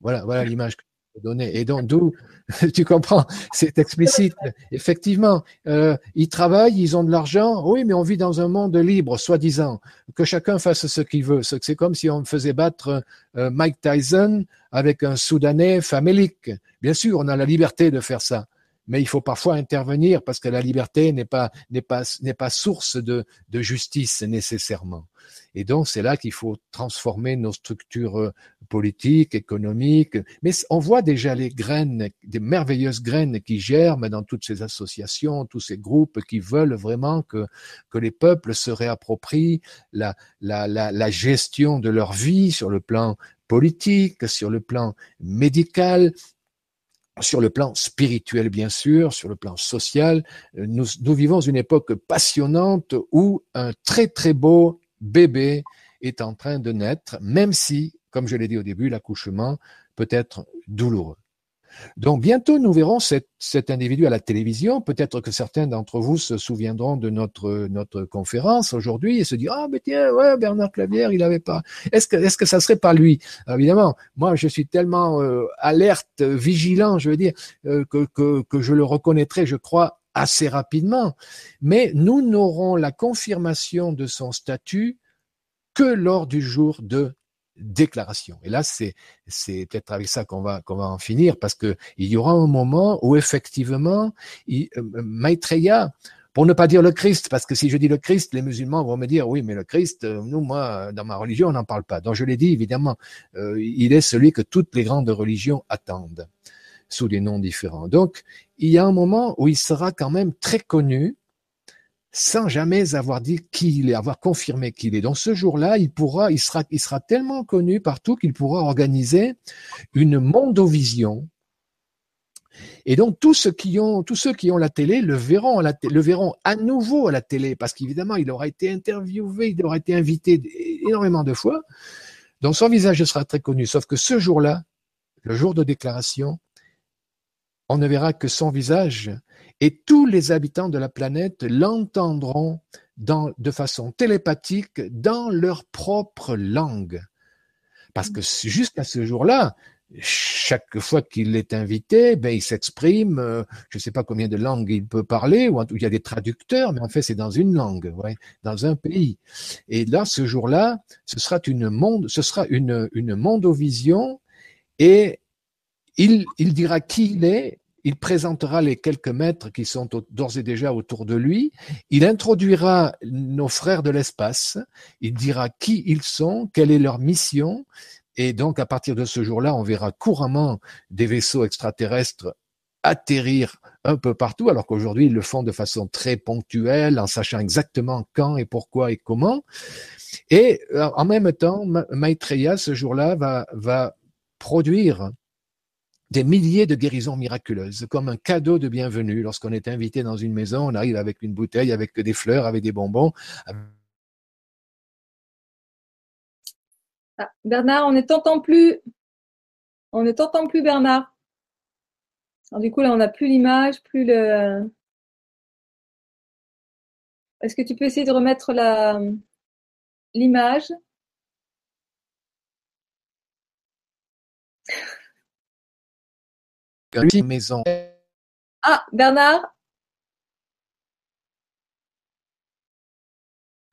Voilà, voilà l'image que je peux donner. Et donc, d'où, tu comprends, c'est explicite. Effectivement, euh, ils travaillent, ils ont de l'argent. Oui, mais on vit dans un monde libre, soi-disant, que chacun fasse ce qu'il veut. C'est comme si on faisait battre euh, Mike Tyson avec un Soudanais famélique. Bien sûr, on a la liberté de faire ça mais il faut parfois intervenir parce que la liberté n'est pas n'est pas n'est pas source de, de justice nécessairement. Et donc c'est là qu'il faut transformer nos structures euh, politiques, économiques. Mais on voit déjà les graines, des merveilleuses graines qui germent dans toutes ces associations, tous ces groupes qui veulent vraiment que que les peuples se réapproprient la la la, la gestion de leur vie sur le plan politique, sur le plan médical, sur le plan spirituel, bien sûr, sur le plan social. Euh, nous, nous, vivons une époque passionnante où un très très beau bébé est en train de naître, même si, comme je l'ai dit au début, l'accouchement peut être douloureux. Donc bientôt nous verrons cet, individu à la télévision. Peut-être que certains d'entre vous se souviendront de notre conférence aujourd'hui et se dire ah mais tiens ouais Bernard Clavière il avait pas. Est-ce que est-ce que ça serait pas lui? Évidemment, moi je suis tellement euh, alerte, vigilant, je veux dire euh, que, que que je le reconnaîtrai, je crois assez rapidement. Mais nous n'aurons la confirmation de son statut que lors du jour de déclaration. Et là, c'est c'est peut-être avec ça qu'on va qu'on va en finir parce que il y aura un moment où effectivement, il, euh, Maitreya pour ne pas dire le Christ, parce que si je dis le Christ, les musulmans vont me dire oui, mais le Christ, euh, nous, moi, dans ma religion, on n'en parle pas. Donc je l'ai dit, évidemment, euh, il est celui que toutes les grandes religions attendent, sous des noms différents. Donc il y a un moment où il sera quand même très connu, sans jamais avoir dit qui il est, avoir confirmé qui il est. Donc ce jour-là, il pourra, il sera, tellement connu partout qu'il pourra organiser une mondovision et donc tous ceux qui ont, tous ceux qui ont la télé la le verront à nouveau à la télé, parce qu'évidemment il aura été interviewé, il aura été invité énormément de fois. Donc son visage sera très connu, sauf que ce jour-là, le jour de déclaration, on ne verra que son visage et tous les habitants de la planète l'entendront de façon télépathique dans leur propre langue. Parce que jusqu'à ce jour-là, chaque fois qu'il est invité, ben, il s'exprime, euh, je ne sais pas combien de langues il peut parler, ou il y a des traducteurs, mais en fait c'est dans une langue, ouais, dans un pays. Et là, ce jour-là, ce sera une monde, ce sera une, une mondovision, et il, il dira qui il est, il présentera les quelques maîtres qui sont d'ores et déjà autour de lui, il introduira nos frères de l'espace, il dira qui ils sont, quelle est leur mission, et donc, à partir de ce jour-là, on verra couramment des vaisseaux extraterrestres atterrir un peu partout, alors qu'aujourd'hui, ils le font de façon très ponctuelle, en sachant exactement quand et pourquoi et comment. Et euh, en même temps, Maitreya, ce jour-là, va, va produire des milliers de guérisons miraculeuses, comme un cadeau de bienvenue. Lorsqu'on est invité dans une maison, on arrive avec une bouteille, avec des fleurs, avec des bonbons, Ah, Bernard, on ne t'entend plus. On ne t'entend plus, Bernard. du coup, là, on n'a plus l'image, plus le. Est-ce que tu peux essayer de remettre la maison. Ah, Bernard?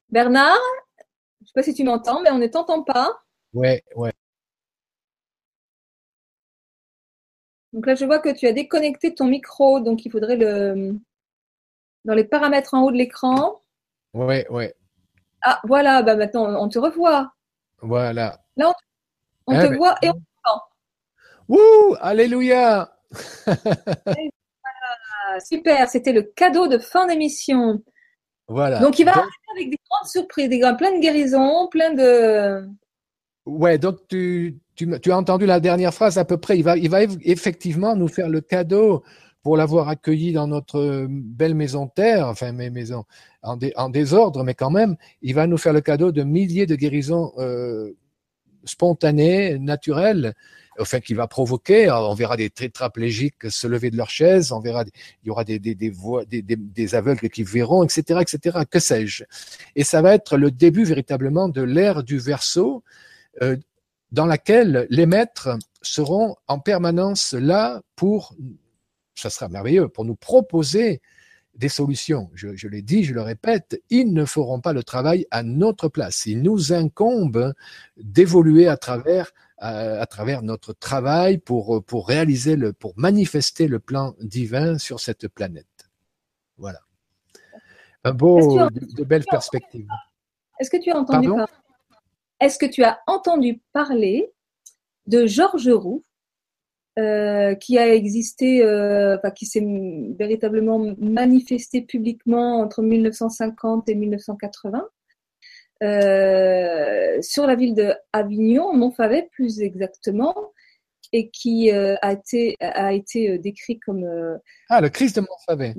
Bernard? Je ne sais pas si tu m'entends, mais on ne t'entend pas. Ouais, ouais. Donc là, je vois que tu as déconnecté ton micro, donc il faudrait le dans les paramètres en haut de l'écran. Ouais, ouais. Ah, voilà, bah maintenant on te revoit. Voilà. Là, on, te eh voit et on t'entend. Wouh, alléluia. super, c'était le cadeau de fin d'émission. Voilà. Donc il va arriver avec des grandes surprises, des plein de guérisons, plein de Ouais, donc tu, tu, tu, as entendu la dernière phrase à peu près. Il va, il va effectivement nous faire le cadeau pour l'avoir accueilli dans notre belle maison de terre, enfin mes maisons en, en, désordre, mais quand même, il va nous faire le cadeau de milliers de guérisons euh, spontanées, naturelles, enfin qui va provoquer. On verra des tétraplégiques se lever de leur chaise, on verra, il y aura des, des, aveugles qui verront, etc., etc. Que sais-je? Et ça va être le début véritablement de l'ère du verso euh, dans laquelle les maîtres seront en permanence là pour, ça sera merveilleux, pour nous proposer des solutions. Je, je l'ai dit, je le répète, ils ne feront pas le travail à notre place. Il nous incombe d'évoluer à travers à, à, travers notre travail pour pour réaliser le pour manifester le plan divin sur cette planète. Voilà. Un beau de, de belles perspectives. Est-ce que tu as entendu parler? Est-ce que tu as entendu parler de Georges Roux, euh, qui a existé, euh, enfin, qui s'est véritablement manifesté publiquement entre 1950 et 1980 euh, sur la ville de Avignon, Montfavet plus exactement, et qui a été a été décrit comme ah le Christ de Montfavet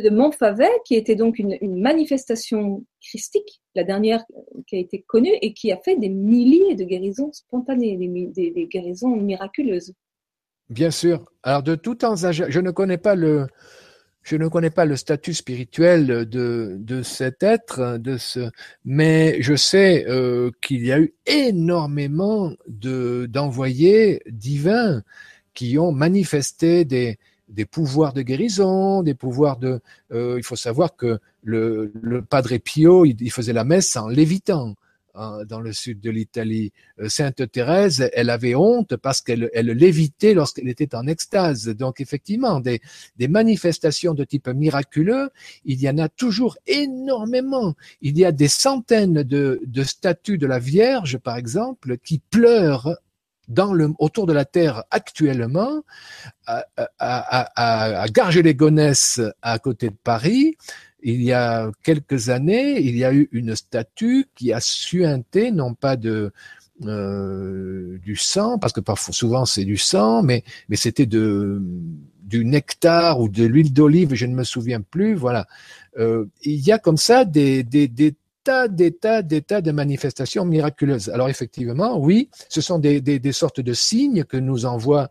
de Montfavet, qui était donc une, manifestation christique, la dernière qui a été connue et qui a fait des milliers de guérisons spontanées, des, guérisons miraculeuses. Bien sûr. Alors de tout temps, je ne connais pas le, je ne connais pas le statut spirituel de, cet être, de ce, mais je sais euh, qu'il y a eu énormément de d'envoyés divins qui ont manifesté des, pouvoirs de guérison, des pouvoirs de. Euh, il faut savoir que le, le Padre Pio, il, faisait la messe en lévitant, dans le sud de l'Italie. Euh, Sainte Thérèse, elle avait honte parce qu'elle elle lévitait lorsqu'elle était en extase. Donc effectivement, des, des manifestations de type miraculeux, il y en a toujours énormément. Il y a des centaines de, de statues de la Vierge, par exemple, qui pleurent dans le, autour de la Terre actuellement, à, à, à, à Garges-les-Gonesse, à côté de Paris, il y a quelques années, il y a eu une statue qui a suinté non pas de euh, du sang, parce que parfois souvent c'est du sang, mais mais c'était de du nectar ou de l'huile d'olive, je ne me souviens plus. Voilà, euh, il y a comme ça des des, des tas, des tas, des tas de manifestations miraculeuses. Alors effectivement, oui, ce sont des, des, des sortes de signes que nous envoient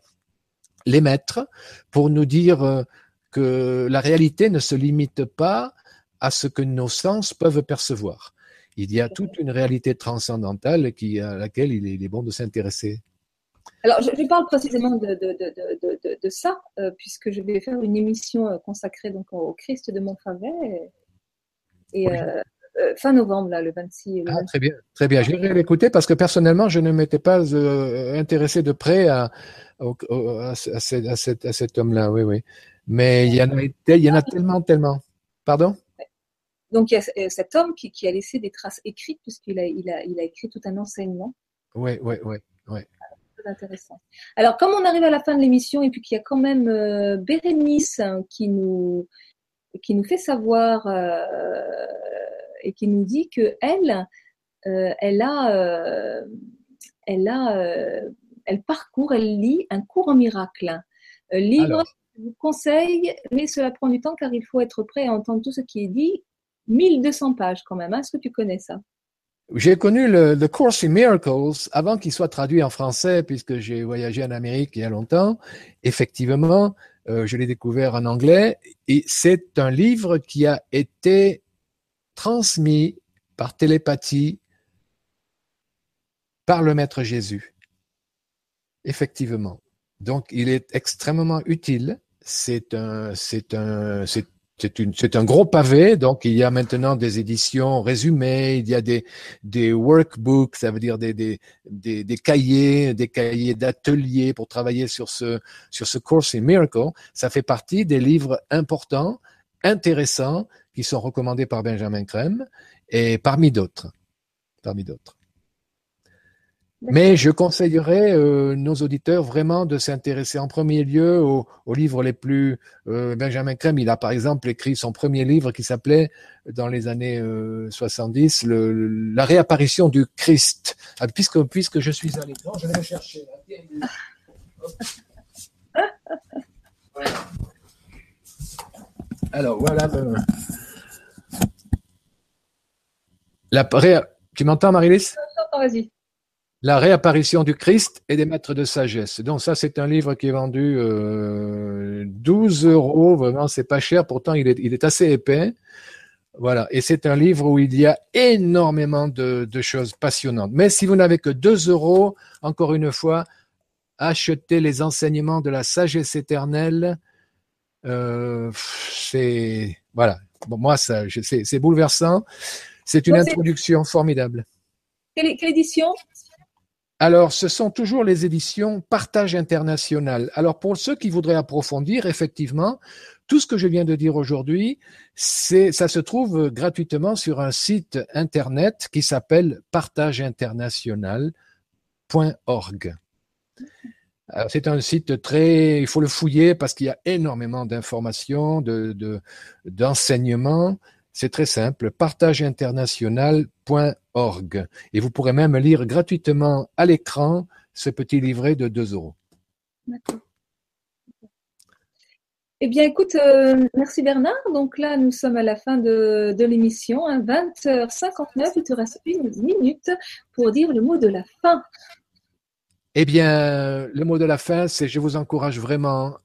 les maîtres pour nous dire euh, que la réalité ne se limite pas à ce que nos sens peuvent percevoir. Il y a toute une réalité transcendantale qui, à laquelle il est, bon de s'intéresser. Alors, je, parle précisément de, de, de, de ça, euh, puisque je vais faire une émission euh, consacrée donc au Christ de Montfavet. Et, euh, fin novembre, là, le 26. ah, très bien, très bien. J'irai l'écouter parce que personnellement, je ne m'étais pas intéressé de près à, à, cet, à cet homme-là. Oui, oui. Mais il y en a, il y en a tellement, tellement. Pardon? Donc il y a euh, cet homme qui, a laissé des traces écrites puisqu'il a, il a, il a écrit tout un enseignement. Oui, oui, oui. Ouais. Très intéressant. Alors comme on arrive à la fin de l'émission et puis qu'il y a quand même euh, Bérénice hein, qui nous qui nous fait savoir euh, et qui nous dit que elle, elle a, elle a, elle parcourt, elle lit un cours en miracle. livre, je vous conseille, mais cela prend du temps car il faut être prêt à entendre tout ce qui est dit 1200 pages quand même. Hein. Est-ce que tu connais ça? J'ai connu le, The Course in Miracles avant qu'il soit traduit en français, puisque j'ai voyagé en Amérique il y a longtemps. Effectivement, euh, je l'ai découvert en anglais, et c'est un livre qui a été transmis par télépathie par le Maître Jésus. Effectivement. Donc, il est extrêmement utile. C'est un, c'est un, c'est c'est un gros pavé, donc il y a maintenant des éditions résumées, il y a des, des workbooks, ça veut dire des, des, des, des cahiers, des cahiers d'atelier pour travailler sur ce, sur ce Course in Miracle. Ça fait partie des livres importants, intéressants, qui sont recommandés par Benjamin Crème et parmi d'autres. Parmi d'autres. Mais je conseillerais euh, nos auditeurs vraiment de s'intéresser en premier lieu aux, livres les plus. Euh, Benjamin Crème, il a par exemple écrit son premier livre qui s'appelait dans les années 70 euh, le, La réapparition du Christ. Ah, puisque puisque je suis à l'écran, je vais le chercher. Alors voilà. La Tu m'entends, Marilys Vas-y. La réapparition du Christ et des maîtres de sagesse. Donc ça, c'est un livre qui est vendu euh, 12 euros. Vraiment, c'est pas cher. Pourtant, il est, il est assez épais. Voilà. Et c'est un livre où il y a énormément de, de choses passionnantes. Mais si vous n'avez que 2 euros, encore une fois, achetez les enseignements de la sagesse éternelle. Euh, c'est voilà. Bon, moi, ça, c'est bouleversant. C'est une introduction formidable. Quelle, quelle édition? Alors, ce sont toujours les éditions Partage International. Alors, pour ceux qui voudraient approfondir, effectivement, tout ce que je viens de dire aujourd'hui, ça se trouve gratuitement sur un site internet qui s'appelle partageinternational.org. C'est un site très, il faut le fouiller parce qu'il y a énormément d'informations, de, d'enseignements. C'est très simple, partageinternational.org. Et vous pourrez même lire gratuitement à l'écran ce petit livret de 2 euros. D'accord. Eh bien, écoute, euh, merci Bernard. Donc là, nous sommes à la fin de, l'émission, 20h59. Hein, Il te reste une minute pour dire le mot de la fin. Eh bien, le mot de la fin, c'est je vous encourage vraiment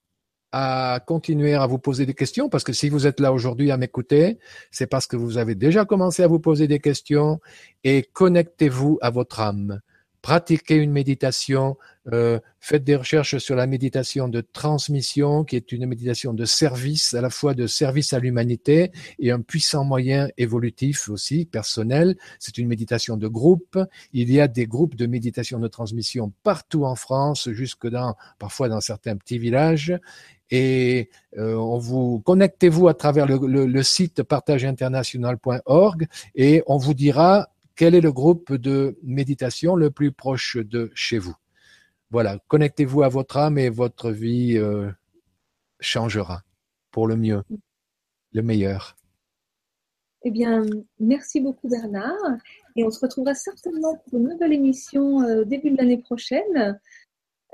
à continuer à vous poser des questions parce que si vous êtes là aujourd'hui à m'écouter, c'est parce que vous avez déjà commencé à vous poser des questions et connectez-vous à votre âme. pratiquez une méditation, euh, faites des recherches sur la méditation de transmission, qui est une méditation de service, à la fois de service à l'humanité et un puissant moyen évolutif aussi, personnel. C'est une méditation de groupe. Il y a des groupes de méditation de transmission partout en France, jusque dans, parfois dans certains petits villages et euh, on vous connectez-vous à travers le, site partageinternational.org et on vous dira quel est le groupe de méditation le plus proche de chez vous. Voilà, connectez-vous à votre âme et votre vie euh, changera pour le mieux, le meilleur. Eh bien, merci beaucoup Bernard. Et on se retrouvera certainement pour une nouvelle émission euh, début de l'année prochaine.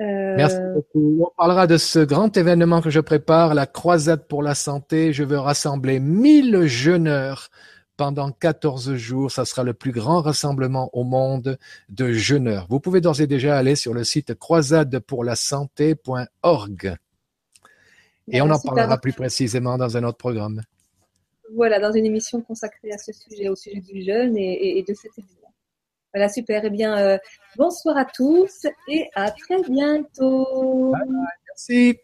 Euh... Merci beaucoup. On parlera de ce grand événement que je prépare, la croisade pour la santé. Je veux rassembler 1000 jeûneurs pendant 14 jours. Ça sera le plus grand rassemblement au monde de jeûneurs. Vous pouvez d'ores et déjà aller sur le site croisadepourlasanté.org. Et on en parlera plus précisément dans un autre programme. Voilà, dans une émission consacrée à ce sujet, au sujet du jeûne et, et de cet événement. Voilà, super. Eh bien, euh, bonsoir à tous et à très bientôt. Merci.